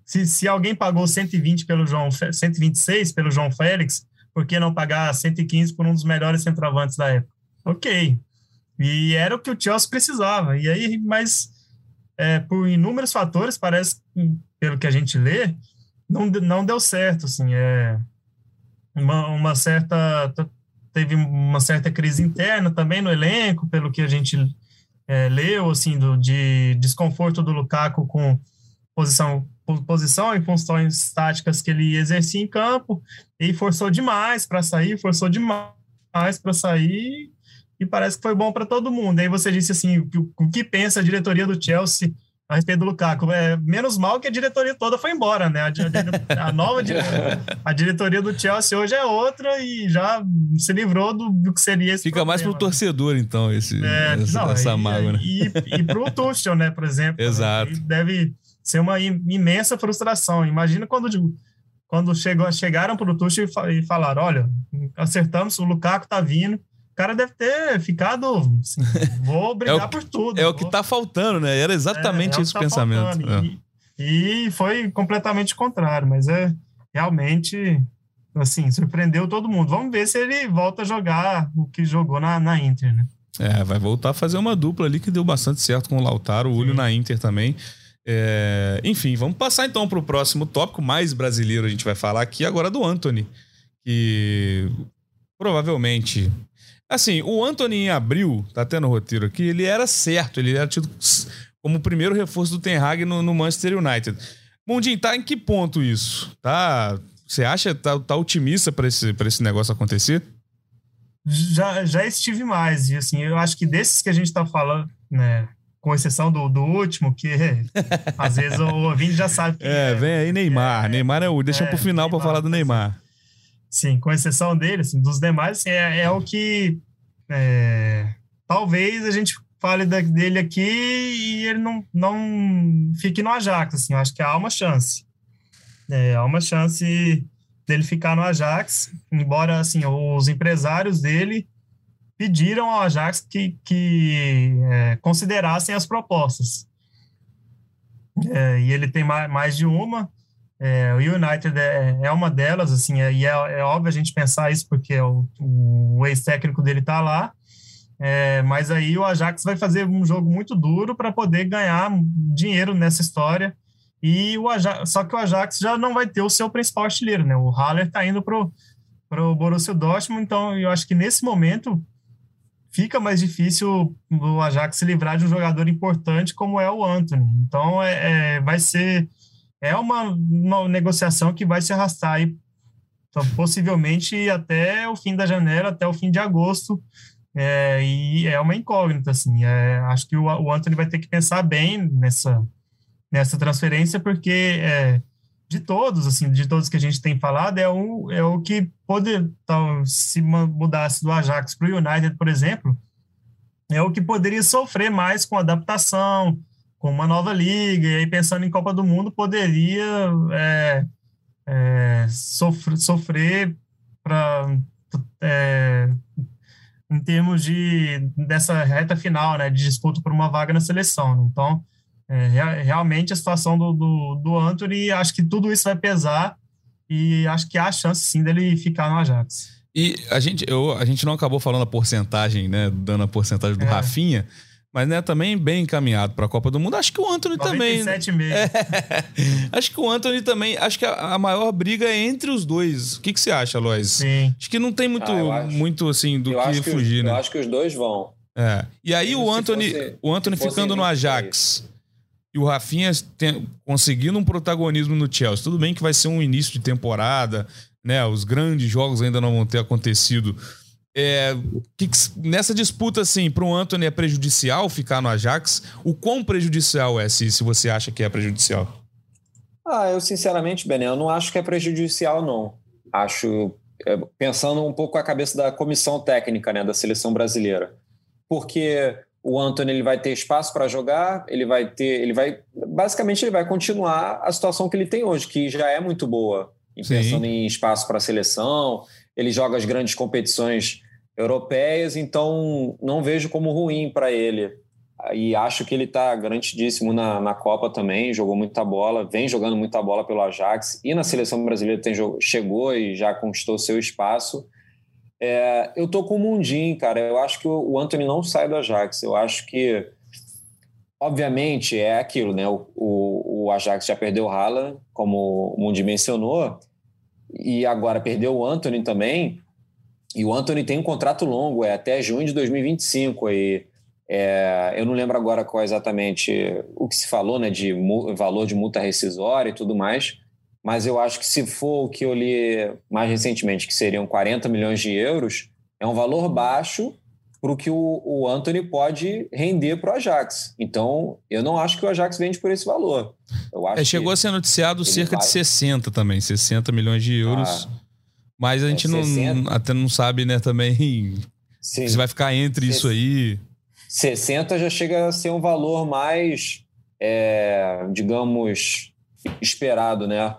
Se, se alguém pagou 120 pelo João, 126 pelo João Félix, por que não pagar 115 por um dos melhores centroavantes da época? Ok, e era o que o Chelsea precisava. E aí, mas é, por inúmeros fatores, parece, pelo que a gente lê, não, não deu certo. Assim, é, uma, uma certa. Teve uma certa crise interna também no elenco, pelo que a gente é, leu, assim, do, de desconforto do Lukaku com posição posição e funções táticas que ele exercia em campo, e forçou demais para sair, forçou demais para sair, e parece que foi bom para todo mundo. Aí você disse assim, o, que pensa a diretoria do Chelsea a respeito do Lukaku. É, menos mal que a diretoria toda foi embora, né? A, a nova diretoria, a diretoria do Chelsea hoje é outra e já se livrou do, do que seria esse Fica problema. mais pro torcedor, então, esse, é, essa, não, essa e, mágoa, né? E, e pro Tuchel, né, por exemplo. Exato. Deve ser uma imensa frustração. Imagina quando quando chegou, chegaram para o Tuchel e falaram, olha, acertamos, o Lukaku tá vindo, cara deve ter ficado, assim, vou brigar é por tudo. É vou... o que tá faltando, né? Era exatamente é, é esse o tá pensamento. É. E, e foi completamente contrário, mas é realmente assim, surpreendeu todo mundo. Vamos ver se ele volta a jogar o que jogou na, na Inter, né? É, vai voltar a fazer uma dupla ali que deu bastante certo com o Lautaro, o Ulho na Inter também. É, enfim, vamos passar então para o próximo tópico mais brasileiro. A gente vai falar aqui agora do Anthony, que provavelmente. Assim, o Anthony em abril, tá tendo roteiro aqui, ele era certo, ele era tido como o primeiro reforço do Ten Hag no, no Manchester United. Mundinho, tá em que ponto isso? Tá, você acha tá, tá otimista para esse, esse negócio acontecer? Já, já estive mais, e assim, eu acho que desses que a gente está falando, né, com exceção do, do último, que às vezes o ouvinte já sabe que. É, vem aí Neymar. É, Neymar é o. Deixa é, pro final para falar do Neymar. Sim, com exceção dele, assim, dos demais, assim, é, é o que. É, talvez a gente fale da, dele aqui e ele não, não fique no Ajax. Assim, acho que há uma chance. É, há uma chance dele ficar no Ajax, embora assim os empresários dele pediram ao Ajax que, que é, considerassem as propostas. É, e ele tem mais, mais de uma. É, o United é, é, uma delas, assim, é, e é, é, óbvio a gente pensar isso porque o, o ex-técnico dele está lá. É, mas aí o Ajax vai fazer um jogo muito duro para poder ganhar dinheiro nessa história. E o Ajax, só que o Ajax já não vai ter o seu principal artilheiro, né? O Haller está indo pro pro Borussia Dortmund, então eu acho que nesse momento fica mais difícil o Ajax se livrar de um jogador importante como é o Anthony. Então é, é vai ser é uma, uma, negociação que vai se arrastar aí então, possivelmente até o fim da janela, até o fim de agosto. É, e é uma incógnita, assim. É, acho que o, o Anthony vai ter que pensar bem nessa nessa transferência, porque é, de todos, assim, de todos que a gente tem falado, é o, é o que pode, então, se mudasse do Ajax para o United, por exemplo, é o que poderia sofrer mais com adaptação, com uma nova liga, e aí pensando em Copa do Mundo, poderia é, é, sofrer, sofrer para é, em termos de dessa reta final, né, de disputa por uma vaga na seleção. Então, é, realmente a situação do, do, do Anthony, acho que tudo isso vai pesar e acho que há chance sim dele ficar no Ajax. E a gente, eu, a gente não acabou falando a porcentagem, né? Dando a porcentagem do é. Rafinha, mas né, também bem encaminhado para a Copa do Mundo. Acho que o Anthony 97 também. É, acho que o Anthony também. Acho que a, a, maior briga é entre os dois. O que, que você acha, Lois? Sim. Acho que não tem muito, ah, acho, muito assim do que fugir, os, né? Eu acho que os dois vão. É. E aí o Anthony, fosse, o Anthony ficando no Ajax e o Rafinha tem, conseguindo um protagonismo no Chelsea. Tudo bem que vai ser um início de temporada, né? Os grandes jogos ainda não vão ter acontecido. É, que, nessa disputa, assim, para o Anthony é prejudicial ficar no Ajax? O quão prejudicial é, se, se você acha que é prejudicial? Ah, eu sinceramente, Bené, eu não acho que é prejudicial, não. Acho, é, pensando um pouco a cabeça da comissão técnica né, da seleção brasileira. Porque o Anthony ele vai ter espaço para jogar, ele vai ter, ele vai, basicamente ele vai continuar a situação que ele tem hoje, que já é muito boa, pensando em espaço para a seleção, ele joga as grandes competições europeias, então não vejo como ruim para ele. E acho que ele está garantidíssimo na, na Copa também, jogou muita bola, vem jogando muita bola pelo Ajax e na seleção brasileira tem, chegou e já conquistou seu espaço. É, eu tô com o Mundinho, cara. Eu acho que o Anthony não sai do Ajax. Eu acho que, obviamente, é aquilo, né? O, o, o Ajax já perdeu o Haaland, como o Mundinho mencionou, e agora perdeu o Anthony também. E o Anthony tem um contrato longo, é até junho de 2025. E, é, eu não lembro agora qual exatamente o que se falou, né? De valor de multa rescisória e tudo mais mas eu acho que se for o que eu li mais recentemente, que seriam 40 milhões de euros, é um valor baixo para o que o, Anthony pode render para o Ajax. Então, eu não acho que o Ajax vende por esse valor. Eu acho é, chegou a ser noticiado cerca vai... de 60 também, 60 milhões de euros. Ah, mas a gente é, não, até não sabe, né, também Sim. se vai ficar entre isso aí. 60 já chega a ser um valor mais, é, digamos, esperado, né?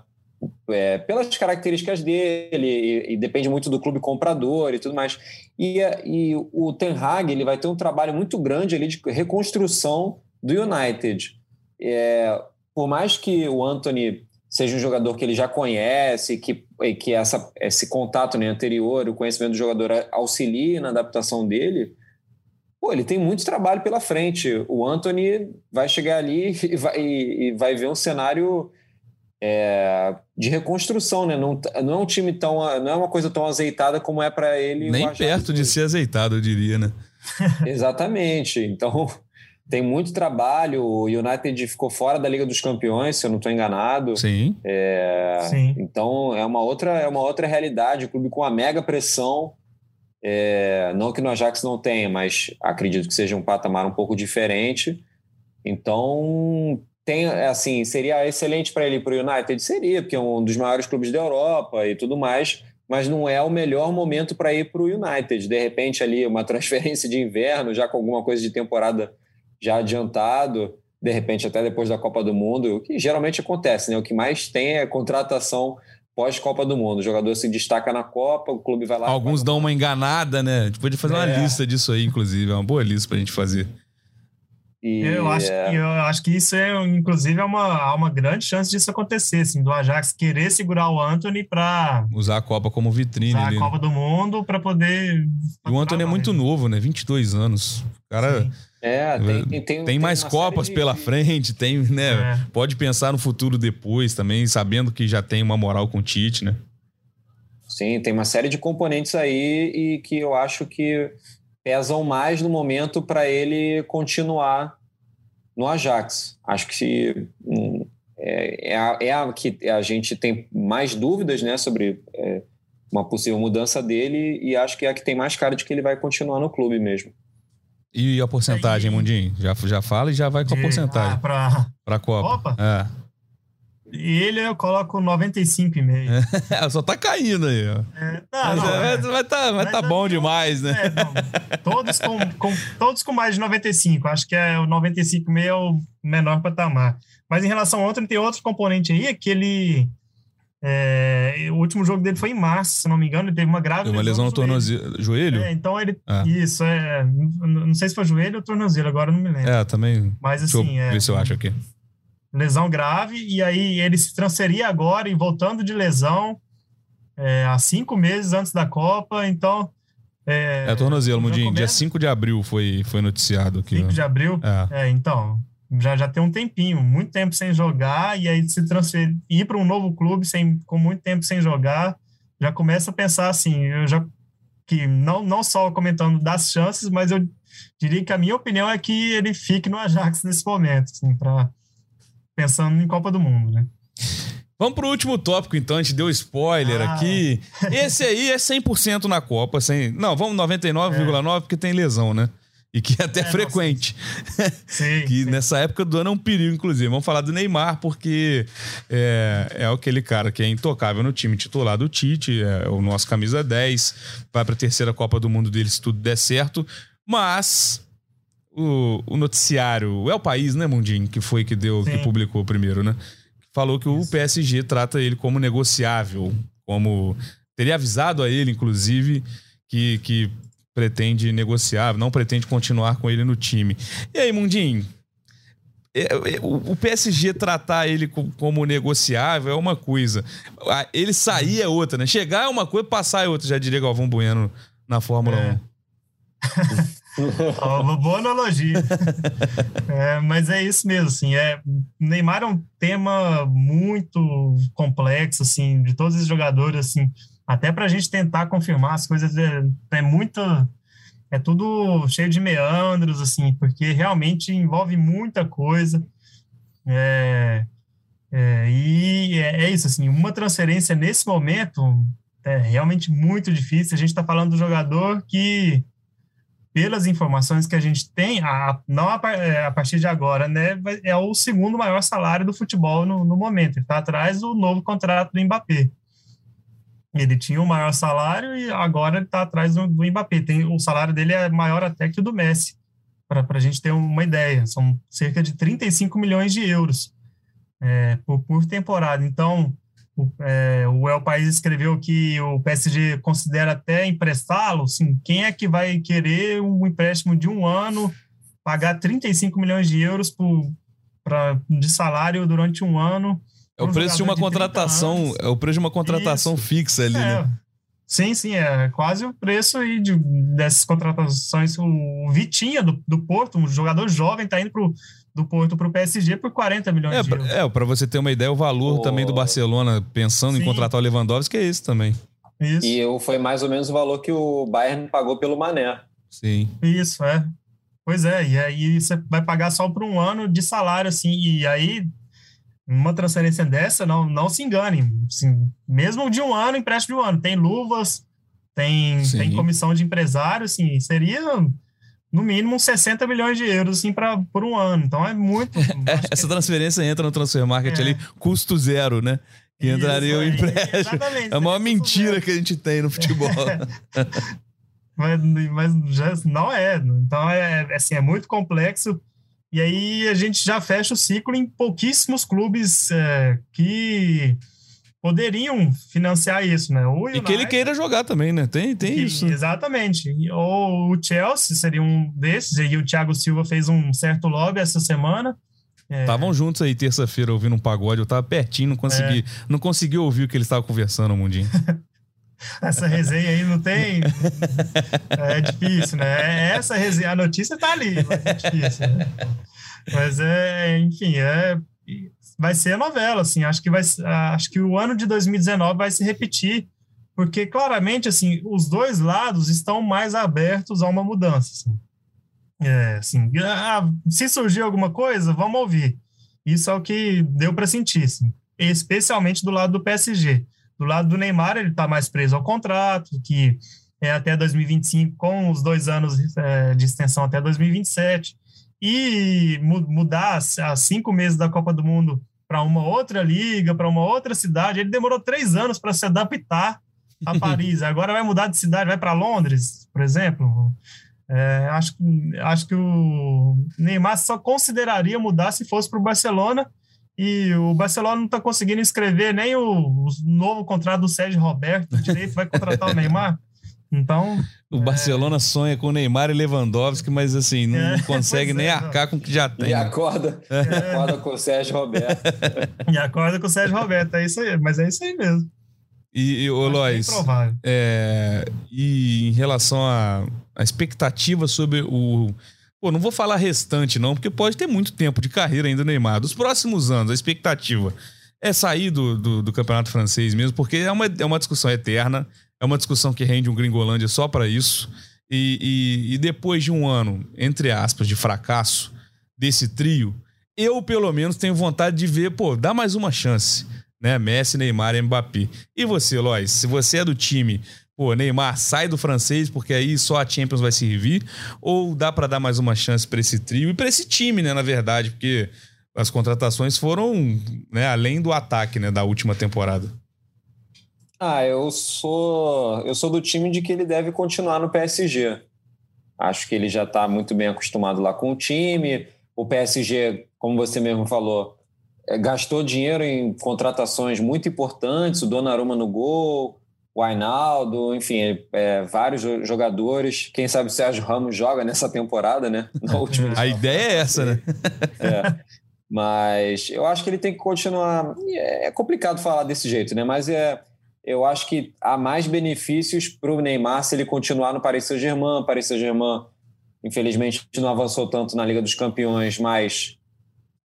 É, pelas características dele e, e, depende muito do clube comprador e tudo mais. E, e o Ten Hag ele vai ter um trabalho muito grande ali de reconstrução do United. É, por mais que o Anthony seja um jogador que ele já conhece, que, que essa, esse contato né, anterior, o conhecimento do jogador auxilie na adaptação dele, pô, ele tem muito trabalho pela frente. O Anthony vai chegar ali e vai, e vai ver um cenário é, de reconstrução, né? Não, não é um time tão. não é uma coisa tão azeitada como é para ele. Nem perto de ser azeitado, eu diria, né? Exatamente. Então, tem muito trabalho. O United ficou fora da Liga dos Campeões, se eu não estou enganado. Sim. É, Sim. Então, é uma, outra, é uma outra realidade. O clube com uma mega pressão. É, não que no Ajax não tenha, mas acredito que seja um patamar um pouco diferente. Então, tem, assim, seria excelente para ele ir para o United? Seria, porque é um dos maiores clubes da Europa e tudo mais, mas não é o melhor momento para ir para o United. De repente, ali, uma transferência de inverno, já com alguma coisa de temporada já adiantado, de repente, até depois da Copa do Mundo, o que geralmente acontece, né? O que mais tem é contratação pós-Copa do Mundo. O jogador se destaca na Copa, o clube vai lá. Alguns dão uma enganada, né? A gente pode fazer é. uma lista disso aí, inclusive. É uma boa lista para a gente fazer. E, eu, acho, é... eu acho que isso é, inclusive, é uma, há uma grande chance disso acontecer, assim, do Ajax querer segurar o Anthony para usar a Copa como vitrine. Usar ali, a Copa né? do Mundo para poder. E o Anthony é muito novo, né? 22 anos. O cara. Sim. É, tem, tem, tem, tem mais Copas de... pela frente, tem, né? É. Pode pensar no futuro depois também, sabendo que já tem uma moral com o Tite, né? Sim, tem uma série de componentes aí e que eu acho que pesam mais no momento para ele continuar no Ajax. Acho que hum, é, é, a, é, a, que a gente tem mais dúvidas né, sobre é, uma possível mudança dele e acho que é a que tem mais cara de que ele vai continuar no clube mesmo. E a porcentagem, Mundinho? Já, já fala e já vai com a porcentagem. Ah, para a Copa. Copa? É. Ele eu coloco 95,5. É, só tá caindo aí, ó. É, não, não, é, vai tá, vai tá bom demais, né? É, todos, com, com, todos com mais de 95. Acho que é o 95,5 é o menor patamar. Mas em relação ao outro, tem outro componente aí, é que ele. É, o último jogo dele foi em março, se não me engano, ele teve uma grave uma lesão no tornozelo. Joelho? É, então ele. Ah. Isso, é. Não sei se foi joelho ou tornozelo, agora não me lembro. É, também. Mas assim. Deixa eu é, ver se eu acho aqui lesão grave, e aí ele se transferia agora e voltando de lesão é, há cinco meses antes da Copa, então. É, é tornozelo, Mundinho. Dia 5 de abril foi, foi noticiado aqui. 5 de abril? É. é, então. Já, já tem um tempinho, muito tempo sem jogar, e aí se transferir, ir para um novo clube sem, com muito tempo sem jogar, já começa a pensar assim, eu já que não, não só comentando das chances, mas eu diria que a minha opinião é que ele fique no Ajax nesse momento, assim, para pensando em Copa do Mundo, né? Vamos pro último tópico, então. A gente deu spoiler ah. aqui. Esse aí é 100% na Copa. Sem... Não, vamos 99,9% é. porque tem lesão, né? E que é até é, frequente. Sim, que sim. nessa época do ano é um perigo, inclusive. Vamos falar do Neymar, porque é, é aquele cara que é intocável no time titular do Tite, é o nosso camisa 10, vai para a terceira Copa do Mundo dele se tudo der certo. Mas o, o noticiário, é o país, né, Mundinho, que foi que deu, Sim. que publicou primeiro, né? Falou que o PSG trata ele como negociável, como teria avisado a ele, inclusive, que, que pretende negociar, não pretende continuar com ele no time. E aí, Mundinho? É, é, o PSG tratar ele como negociável é uma coisa. Ele sair é outra, né? Chegar é uma coisa, passar é outra, já diria Galvão Bueno na Fórmula é. 1. uma boa analogia. é, mas é isso mesmo, assim, é, Neymar é um tema muito complexo, assim, de todos os jogadores, assim, até para a gente tentar confirmar as coisas é, é muito, é tudo cheio de meandros, assim, porque realmente envolve muita coisa, é, é, e é, é isso, assim, uma transferência nesse momento é realmente muito difícil, a gente está falando do jogador que pelas informações que a gente tem, a, não a, é, a, partir de agora, né, é o segundo maior salário do futebol no, no momento. Está atrás do novo contrato do Mbappé. Ele tinha o maior salário e agora ele está atrás do, do Mbappé. Tem, o salário dele é maior até que o do Messi, para a gente ter uma ideia. São cerca de 35 milhões de euros é, por, por temporada. Então, é, o El País escreveu que o PSG considera até emprestá-lo. Assim, quem é que vai querer um empréstimo de um ano, pagar 35 milhões de euros por, pra, de salário durante um ano? É o preço de uma de contratação, é o preço de uma contratação Isso. fixa ali, é. né? Sim, sim, é quase o preço aí de, dessas contratações. O Vitinha do, do Porto, um jogador jovem, está indo pro, do Porto para o PSG por 40 milhões é, de euros. É, para você ter uma ideia, o valor oh. também do Barcelona, pensando sim. em contratar o Lewandowski, é esse também. Isso. E eu, foi mais ou menos o valor que o Bayern pagou pelo Mané. Sim. Isso, é. Pois é, e aí você vai pagar só por um ano de salário, assim, e aí uma transferência dessa, não, não se engane. Assim, mesmo de um ano, empréstimo de um ano. Tem luvas, tem, tem comissão de empresário, assim, seria no mínimo 60 milhões de euros assim, pra, por um ano. Então é muito. Essa transferência entra no transfer market é. ali, custo zero, né? Que Isso, entraria o empréstimo. É a maior mentira zero. que a gente tem no futebol. mas, mas já não é. Então é, assim, é muito complexo. E aí a gente já fecha o ciclo em pouquíssimos clubes é, que poderiam financiar isso, né? United, e que ele queira jogar também, né? Tem, tem que, isso. Exatamente. Ou o Chelsea seria um desses, e o Thiago Silva fez um certo lobby essa semana. Estavam é... juntos aí terça-feira ouvindo um pagode, eu tava pertinho, não consegui, é... não consegui ouvir o que eles estavam conversando, Mundinho. essa resenha aí não tem. É difícil, né? É essa resenha, a notícia tá ali, mas é difícil. Né? Mas é, enfim, é, vai ser a novela, assim. Acho que vai, acho que o ano de 2019 vai se repetir, porque claramente, assim, os dois lados estão mais abertos a uma mudança. Assim. É, assim, ah, se surgir alguma coisa, vamos ouvir. Isso é o que deu para sentir, assim. especialmente do lado do PSG. Do lado do Neymar, ele está mais preso ao contrato, que é até 2025, com os dois anos é, de extensão até 2027. E mudar a cinco meses da Copa do Mundo para uma outra liga, para uma outra cidade. Ele demorou três anos para se adaptar a Paris. Agora vai mudar de cidade, vai para Londres, por exemplo. É, acho, acho que o Neymar só consideraria mudar se fosse para o Barcelona e o Barcelona não está conseguindo escrever nem o, o, novo contrato do Sérgio Roberto, direito vai contratar o Neymar. Então. O é... Barcelona sonha com Neymar e Lewandowski, mas assim, não é, consegue nem é, arcar com o que já tem. E acorda, é. acorda com o Sérgio Roberto. e acorda com o Sérgio Roberto, é isso aí, mas é isso aí mesmo. E, e ô, Lois, é, e em relação à expectativa sobre o Pô, não vou falar restante, não, porque pode ter muito tempo de carreira ainda Neymar. Dos próximos anos, a expectativa é sair do, do, do, campeonato francês mesmo, porque é uma, é uma discussão eterna, é uma discussão que rende um Gringolândia só para isso. E, e, e, depois de um ano, entre aspas, de fracasso desse trio, eu pelo menos tenho vontade de ver, pô, dá mais uma chance, né? Messi, Neymar e Mbappé. E você, Lois, se você é do time pô, Neymar sai do francês porque aí só a Champions vai servir? Ou dá para dar mais uma chance para esse trio e para esse time, né, na verdade, porque as contratações foram, né, além do ataque, né, da última temporada. Ah, eu sou eu sou do time de que ele deve continuar no PSG. Acho que ele já está muito bem acostumado lá com o time. O PSG, como você mesmo falou, é, gastou dinheiro em contratações muito importantes, o Donnarumma no gol, o Ainaldo, enfim, é, vários jogadores. Quem sabe o Sérgio Ramos joga nessa temporada, né? Na última A ideia é essa, né? É. Mas eu acho que ele tem que continuar. É complicado falar desse jeito, né? Mas é, eu acho que há mais benefícios para o Neymar se ele continuar no Paris Saint-Germain. Paris Saint-Germain, infelizmente, não avançou tanto na Liga dos Campeões, mas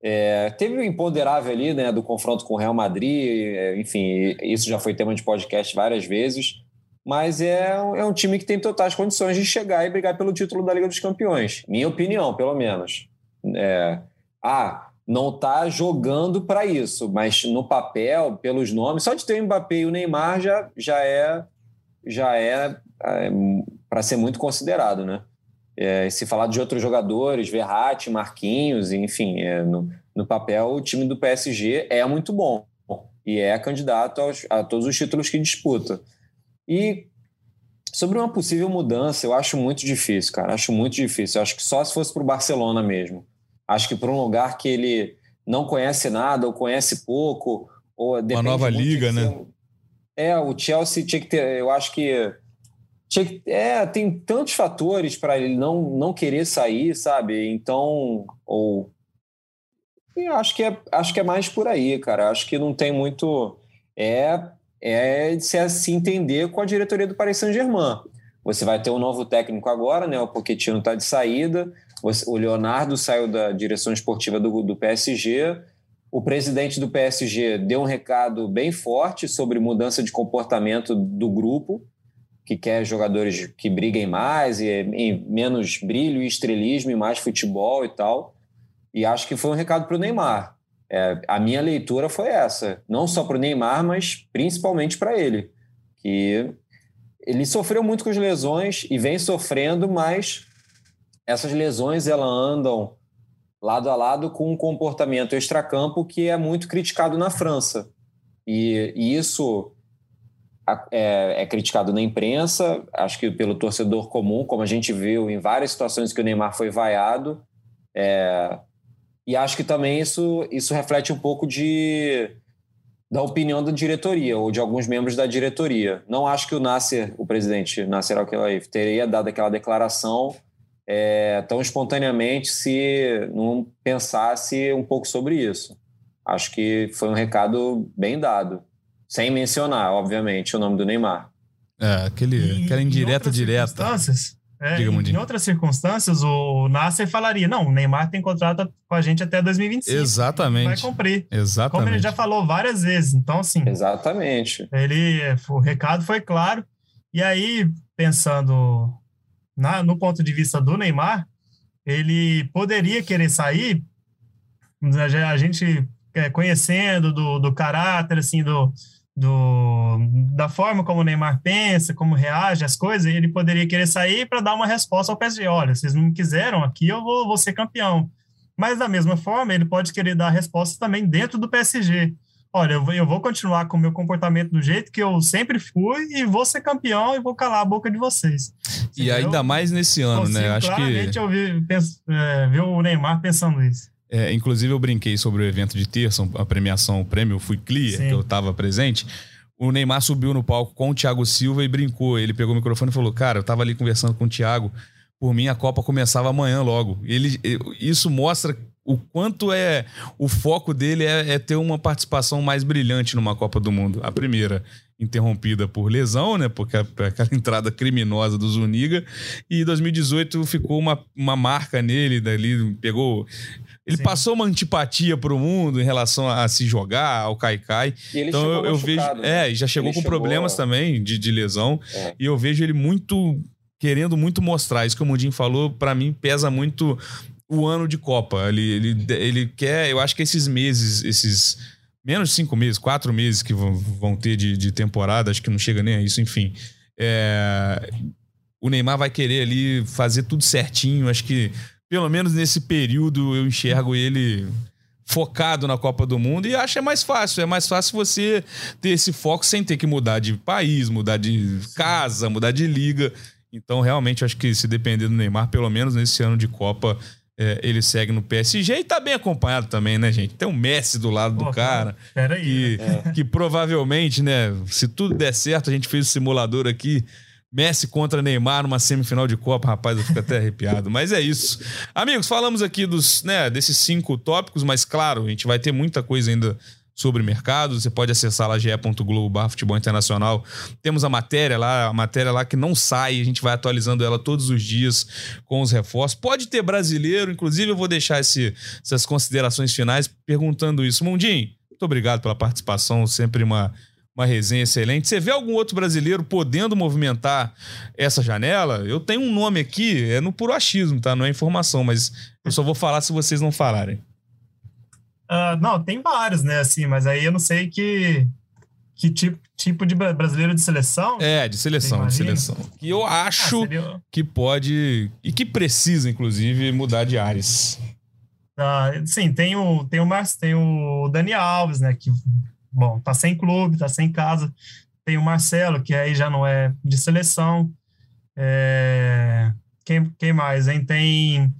é, teve o imponderável ali, né, do confronto com o Real Madrid, é, enfim, isso já foi tema de podcast várias vezes, mas é, é um time que tem totais condições de chegar e brigar pelo título da Liga dos Campeões, minha opinião, pelo menos. É, ah, não está jogando para isso, mas no papel, pelos nomes, só de ter o Mbappé e o Neymar já, já é, já é, é para ser muito considerado, né? É, se falar de outros jogadores, Verratti, Marquinhos, enfim, é, no, no, papel o time do PSG é muito bom e é candidato aos, a todos os títulos que disputa. E sobre uma possível mudança, eu acho muito difícil, cara. Acho muito difícil. Eu acho que só se fosse para o Barcelona mesmo. Acho que para um lugar que ele não conhece nada ou conhece pouco, Ou Uma nova liga, né? É, o Chelsea tinha que ter. Eu acho que. Tinha que é, tem tantos fatores para ele não, não querer sair, sabe? Então. Ou. Eu acho que, é, acho que é mais por aí, cara. Acho que não tem muito. É, é se, se entender com a diretoria do Paris Saint-Germain. Você vai ter um novo técnico agora, né? O Pochettino está de saída. O Leonardo saiu da direção esportiva do, do PSG. O presidente do PSG deu um recado bem forte sobre mudança de comportamento do grupo, que quer jogadores que briguem mais, e, e menos brilho e estrelismo, e mais futebol e tal. E acho que foi um recado para o Neymar. É, a minha leitura foi essa, não só para o Neymar, mas principalmente para ele, que ele sofreu muito com as lesões e vem sofrendo, mas essas lesões elas andam lado a lado com um comportamento extracampo que é muito criticado na França. E, e isso é, é, criticado na imprensa, acho que pelo torcedor comum, como a gente viu em várias situações que o Neymar foi vaiado. É, e acho que também isso, isso reflete um pouco de, da opinião da diretoria ou de alguns membros da diretoria. Não acho que o Nasser, o presidente Nasser Al-Khelaifi, teria dado aquela declaração é, tão espontaneamente se não pensasse um pouco sobre isso. Acho que foi um recado bem dado, sem mencionar, obviamente, o nome do Neymar. É, aquele, aquela indireta direta. É, em, em outras circunstâncias, o Nasser falaria: não, o Neymar tem contrato com a gente até 2025. Exatamente. Vai cumprir. Exatamente. Como ele já falou várias vezes. Então, assim. Exatamente. Ele, o recado foi claro. E aí, pensando na, no ponto de vista do Neymar, ele poderia querer sair, a gente é, conhecendo do, do caráter, assim, do, do, da forma como o Neymar pensa, como reage às coisas, ele poderia querer sair para dar uma resposta ao PSG. Olha, vocês não me quiseram aqui, eu vou, vou ser campeão. Mas, da mesma forma, ele pode querer dar resposta também dentro do PSG olha, eu vou, eu vou continuar com o meu comportamento do jeito que eu sempre fui e vou ser campeão e vou calar a boca de vocês. E ainda mais nesse ano, né? Acho claramente que... eu vi, penso, é, ver o Neymar pensando isso. É, inclusive, eu brinquei sobre o evento de terça, a premiação, o prêmio Fui Clear, Sim. que eu estava presente. O Neymar subiu no palco com o Thiago Silva e brincou. Ele pegou o microfone e falou: Cara, eu estava ali conversando com o Thiago. Por mim, a Copa começava amanhã logo. Ele, isso mostra o quanto é o foco dele é, é, ter uma participação mais brilhante numa Copa do Mundo. A primeira interrompida por lesão, né? Porque aquela entrada criminosa do Zuniga. E 2018 ficou uma, uma marca nele, dali pegou. Ele Sim. passou uma antipatia para o mundo em relação a se jogar, ao Kaikai. Então eu, eu vejo. Né? É, já chegou ele com chegou... problemas também de, de lesão. É. E eu vejo ele muito querendo muito mostrar. Isso que o Mundinho falou, para mim, pesa muito o ano de Copa. Ele, ele, ele quer, eu acho que esses meses, esses menos de cinco meses, quatro meses que vão, vão ter de, de temporada, acho que não chega nem a isso, enfim. É, o Neymar vai querer ali fazer tudo certinho. Acho que, pelo menos nesse período, eu enxergo ele focado na Copa do Mundo e acho que é mais fácil. É mais fácil você ter esse foco sem ter que mudar de país, mudar de casa, mudar de liga. Então, realmente, acho que se depender do Neymar, pelo menos nesse ano de Copa, é, ele segue no PSG e tá bem acompanhado também, né, gente? Tem um Messi do lado Pô, do cara. Pera aí, que, né? que provavelmente, né, se tudo der certo, a gente fez o simulador aqui. Messi contra Neymar numa semifinal de Copa, rapaz, eu fico até arrepiado. Mas é isso. Amigos, falamos aqui dos, né, desses cinco tópicos, mas claro, a gente vai ter muita coisa ainda sobre mercado. Você pode acessar lá ge.globo futebol internacional. Temos a matéria lá, a matéria lá que não sai, a gente vai atualizando ela todos os dias com os reforços. Pode ter brasileiro, inclusive eu vou deixar esse, essas considerações finais perguntando isso. Mundinho, muito obrigado pela participação, sempre uma uma resenha excelente. Você vê algum outro brasileiro podendo movimentar essa janela? Eu tenho um nome aqui, é no puro achismo, tá? Não é informação, mas eu só vou falar se vocês não falarem. Uh, não, tem vários, né, assim, mas aí eu não sei que, que tipo, tipo de brasileiro de seleção. É, de seleção, de seleção. Que eu acho ah, que pode e que precisa, inclusive, mudar de áreas. Uh, sim, tem o, tem, o, tem o Dani Alves, né, que, bom, tá sem clube, tá sem casa. Tem o Marcelo, que aí já não é de seleção. É... Quem, quem mais, hein? Tem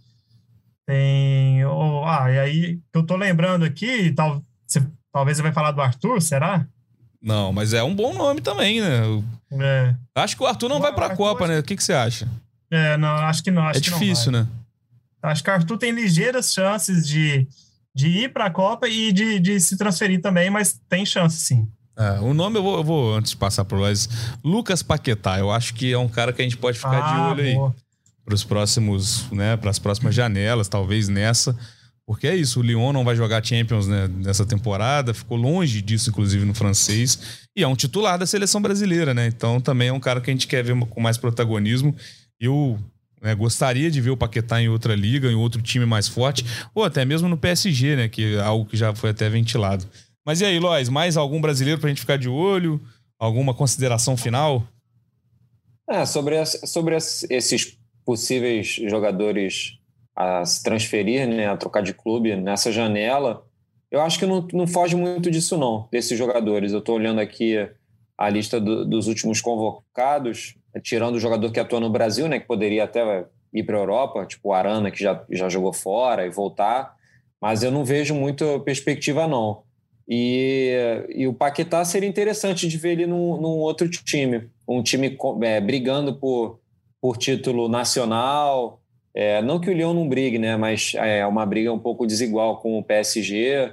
tem. Oh, ah, e aí eu tô lembrando aqui, tal, você Talvez você vai falar do Arthur, será? Não, mas é um bom nome também, né? É. Acho que o Arthur não o vai pra Arthur Copa, né? O que, que você acha? É, não, acho que não. Acho é difícil, né? Acho que o Arthur tem ligeiras chances de, de ir pra Copa e de, de se transferir também, mas tem chance sim. É, o nome eu vou, eu vou, antes de passar por nós, Lucas Paquetá. Eu acho que é um cara que a gente pode ficar ah, de olho boa. aí para os próximos, né, para as próximas janelas, talvez nessa. Porque é isso, o Lyon não vai jogar Champions né, nessa temporada, ficou longe disso, inclusive, no francês. E é um titular da seleção brasileira, né? Então também é um cara que a gente quer ver com mais protagonismo. Eu né, gostaria de ver o Paquetá em outra liga, em outro time mais forte, ou até mesmo no PSG, né? Que é algo que já foi até ventilado. Mas e aí, Lois, mais algum brasileiro para a gente ficar de olho? Alguma consideração final? É, sobre, sobre esses possíveis jogadores a se transferir, né, a trocar de clube nessa janela, eu acho que não, não foge muito disso não, desses jogadores. Eu estou olhando aqui a lista do, dos últimos convocados, tirando o jogador que atua no Brasil, né, que poderia até ir para a Europa, tipo o Arana, que já, já jogou fora e voltar, mas eu não vejo muito perspectiva não. E, e o Paquetá seria interessante de ver ele num, num outro time, um time é, brigando por, por título nacional, é, não que o Lyon não brigue, né? Mas é uma briga um pouco desigual com o PSG,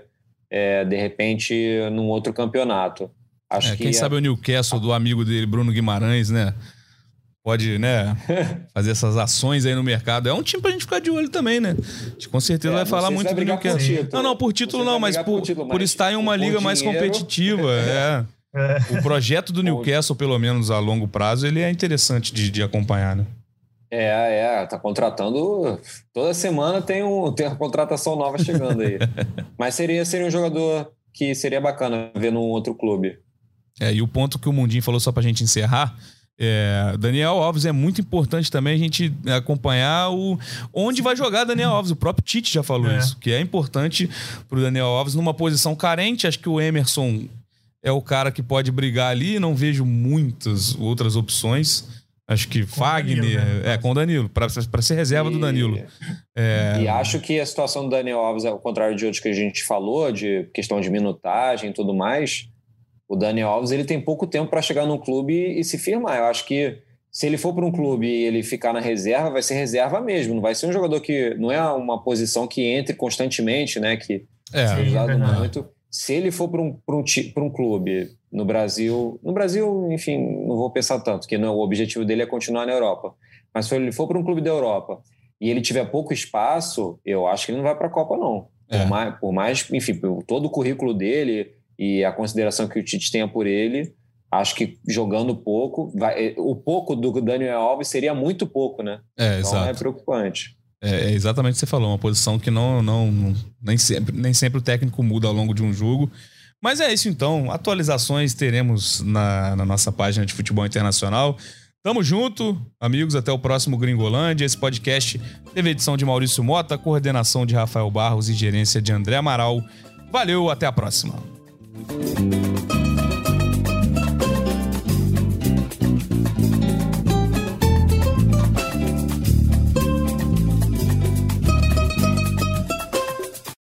é, de repente, num outro campeonato. Acho é, quem sabe o Newcastle do amigo dele, Bruno Guimarães, né? Pode, né, fazer essas ações aí no mercado. É um time pra gente ficar de olho também, né? A gente com certeza é, vai falar muito vai do Newcastle. Não, não, por título não, mas por, por, título, por estar em uma liga dinheiro... mais competitiva. é. É. O projeto do Newcastle, pelo menos a longo prazo, ele é interessante de, de acompanhar, né? É, é, tá contratando. Toda semana tem, um, tem uma contratação nova chegando aí. Mas seria, seria um jogador que seria bacana ver num outro clube. É, e o ponto que o Mundinho falou só pra gente encerrar. É, Daniel Alves é muito importante também a gente acompanhar o onde vai jogar Daniel Alves. O próprio Tite já falou é. isso, que é importante pro Daniel Alves numa posição carente. Acho que o Emerson é o cara que pode brigar ali. Não vejo muitas outras opções. Acho que com Fagner. Danilo, né? É, com o Danilo, para ser reserva e, do Danilo. É... E acho que a situação do Daniel Alves, ao contrário de outros que a gente falou, de questão de minutagem e tudo mais, o Daniel Alves ele tem pouco tempo para chegar no clube e se firmar. Eu acho que se ele for para um clube e ele ficar na reserva, vai ser reserva mesmo. Não vai ser um jogador que não é uma posição que entre constantemente, né? Que é, seja usado é muito. Se ele for para um, um, um clube no Brasil. No Brasil, enfim, não vou pensar tanto, que não, o objetivo dele é continuar na Europa. Mas se ele for para um clube da Europa e ele tiver pouco espaço, eu acho que ele não vai para a Copa, não. É. Por, mais, por mais, enfim, por todo o currículo dele e a consideração que o Tite tenha por ele, acho que jogando pouco, vai, o pouco do Daniel Alves seria muito pouco, né? É, então exato. é preocupante. É, é exatamente o que você falou, uma posição que não, não nem, sempre, nem sempre o técnico muda ao longo de um jogo. Mas é isso então. Atualizações teremos na, na nossa página de futebol internacional. Tamo junto, amigos. Até o próximo Gringolândia. Esse podcast teve edição de Maurício Mota, coordenação de Rafael Barros e gerência de André Amaral. Valeu, até a próxima. Thank you.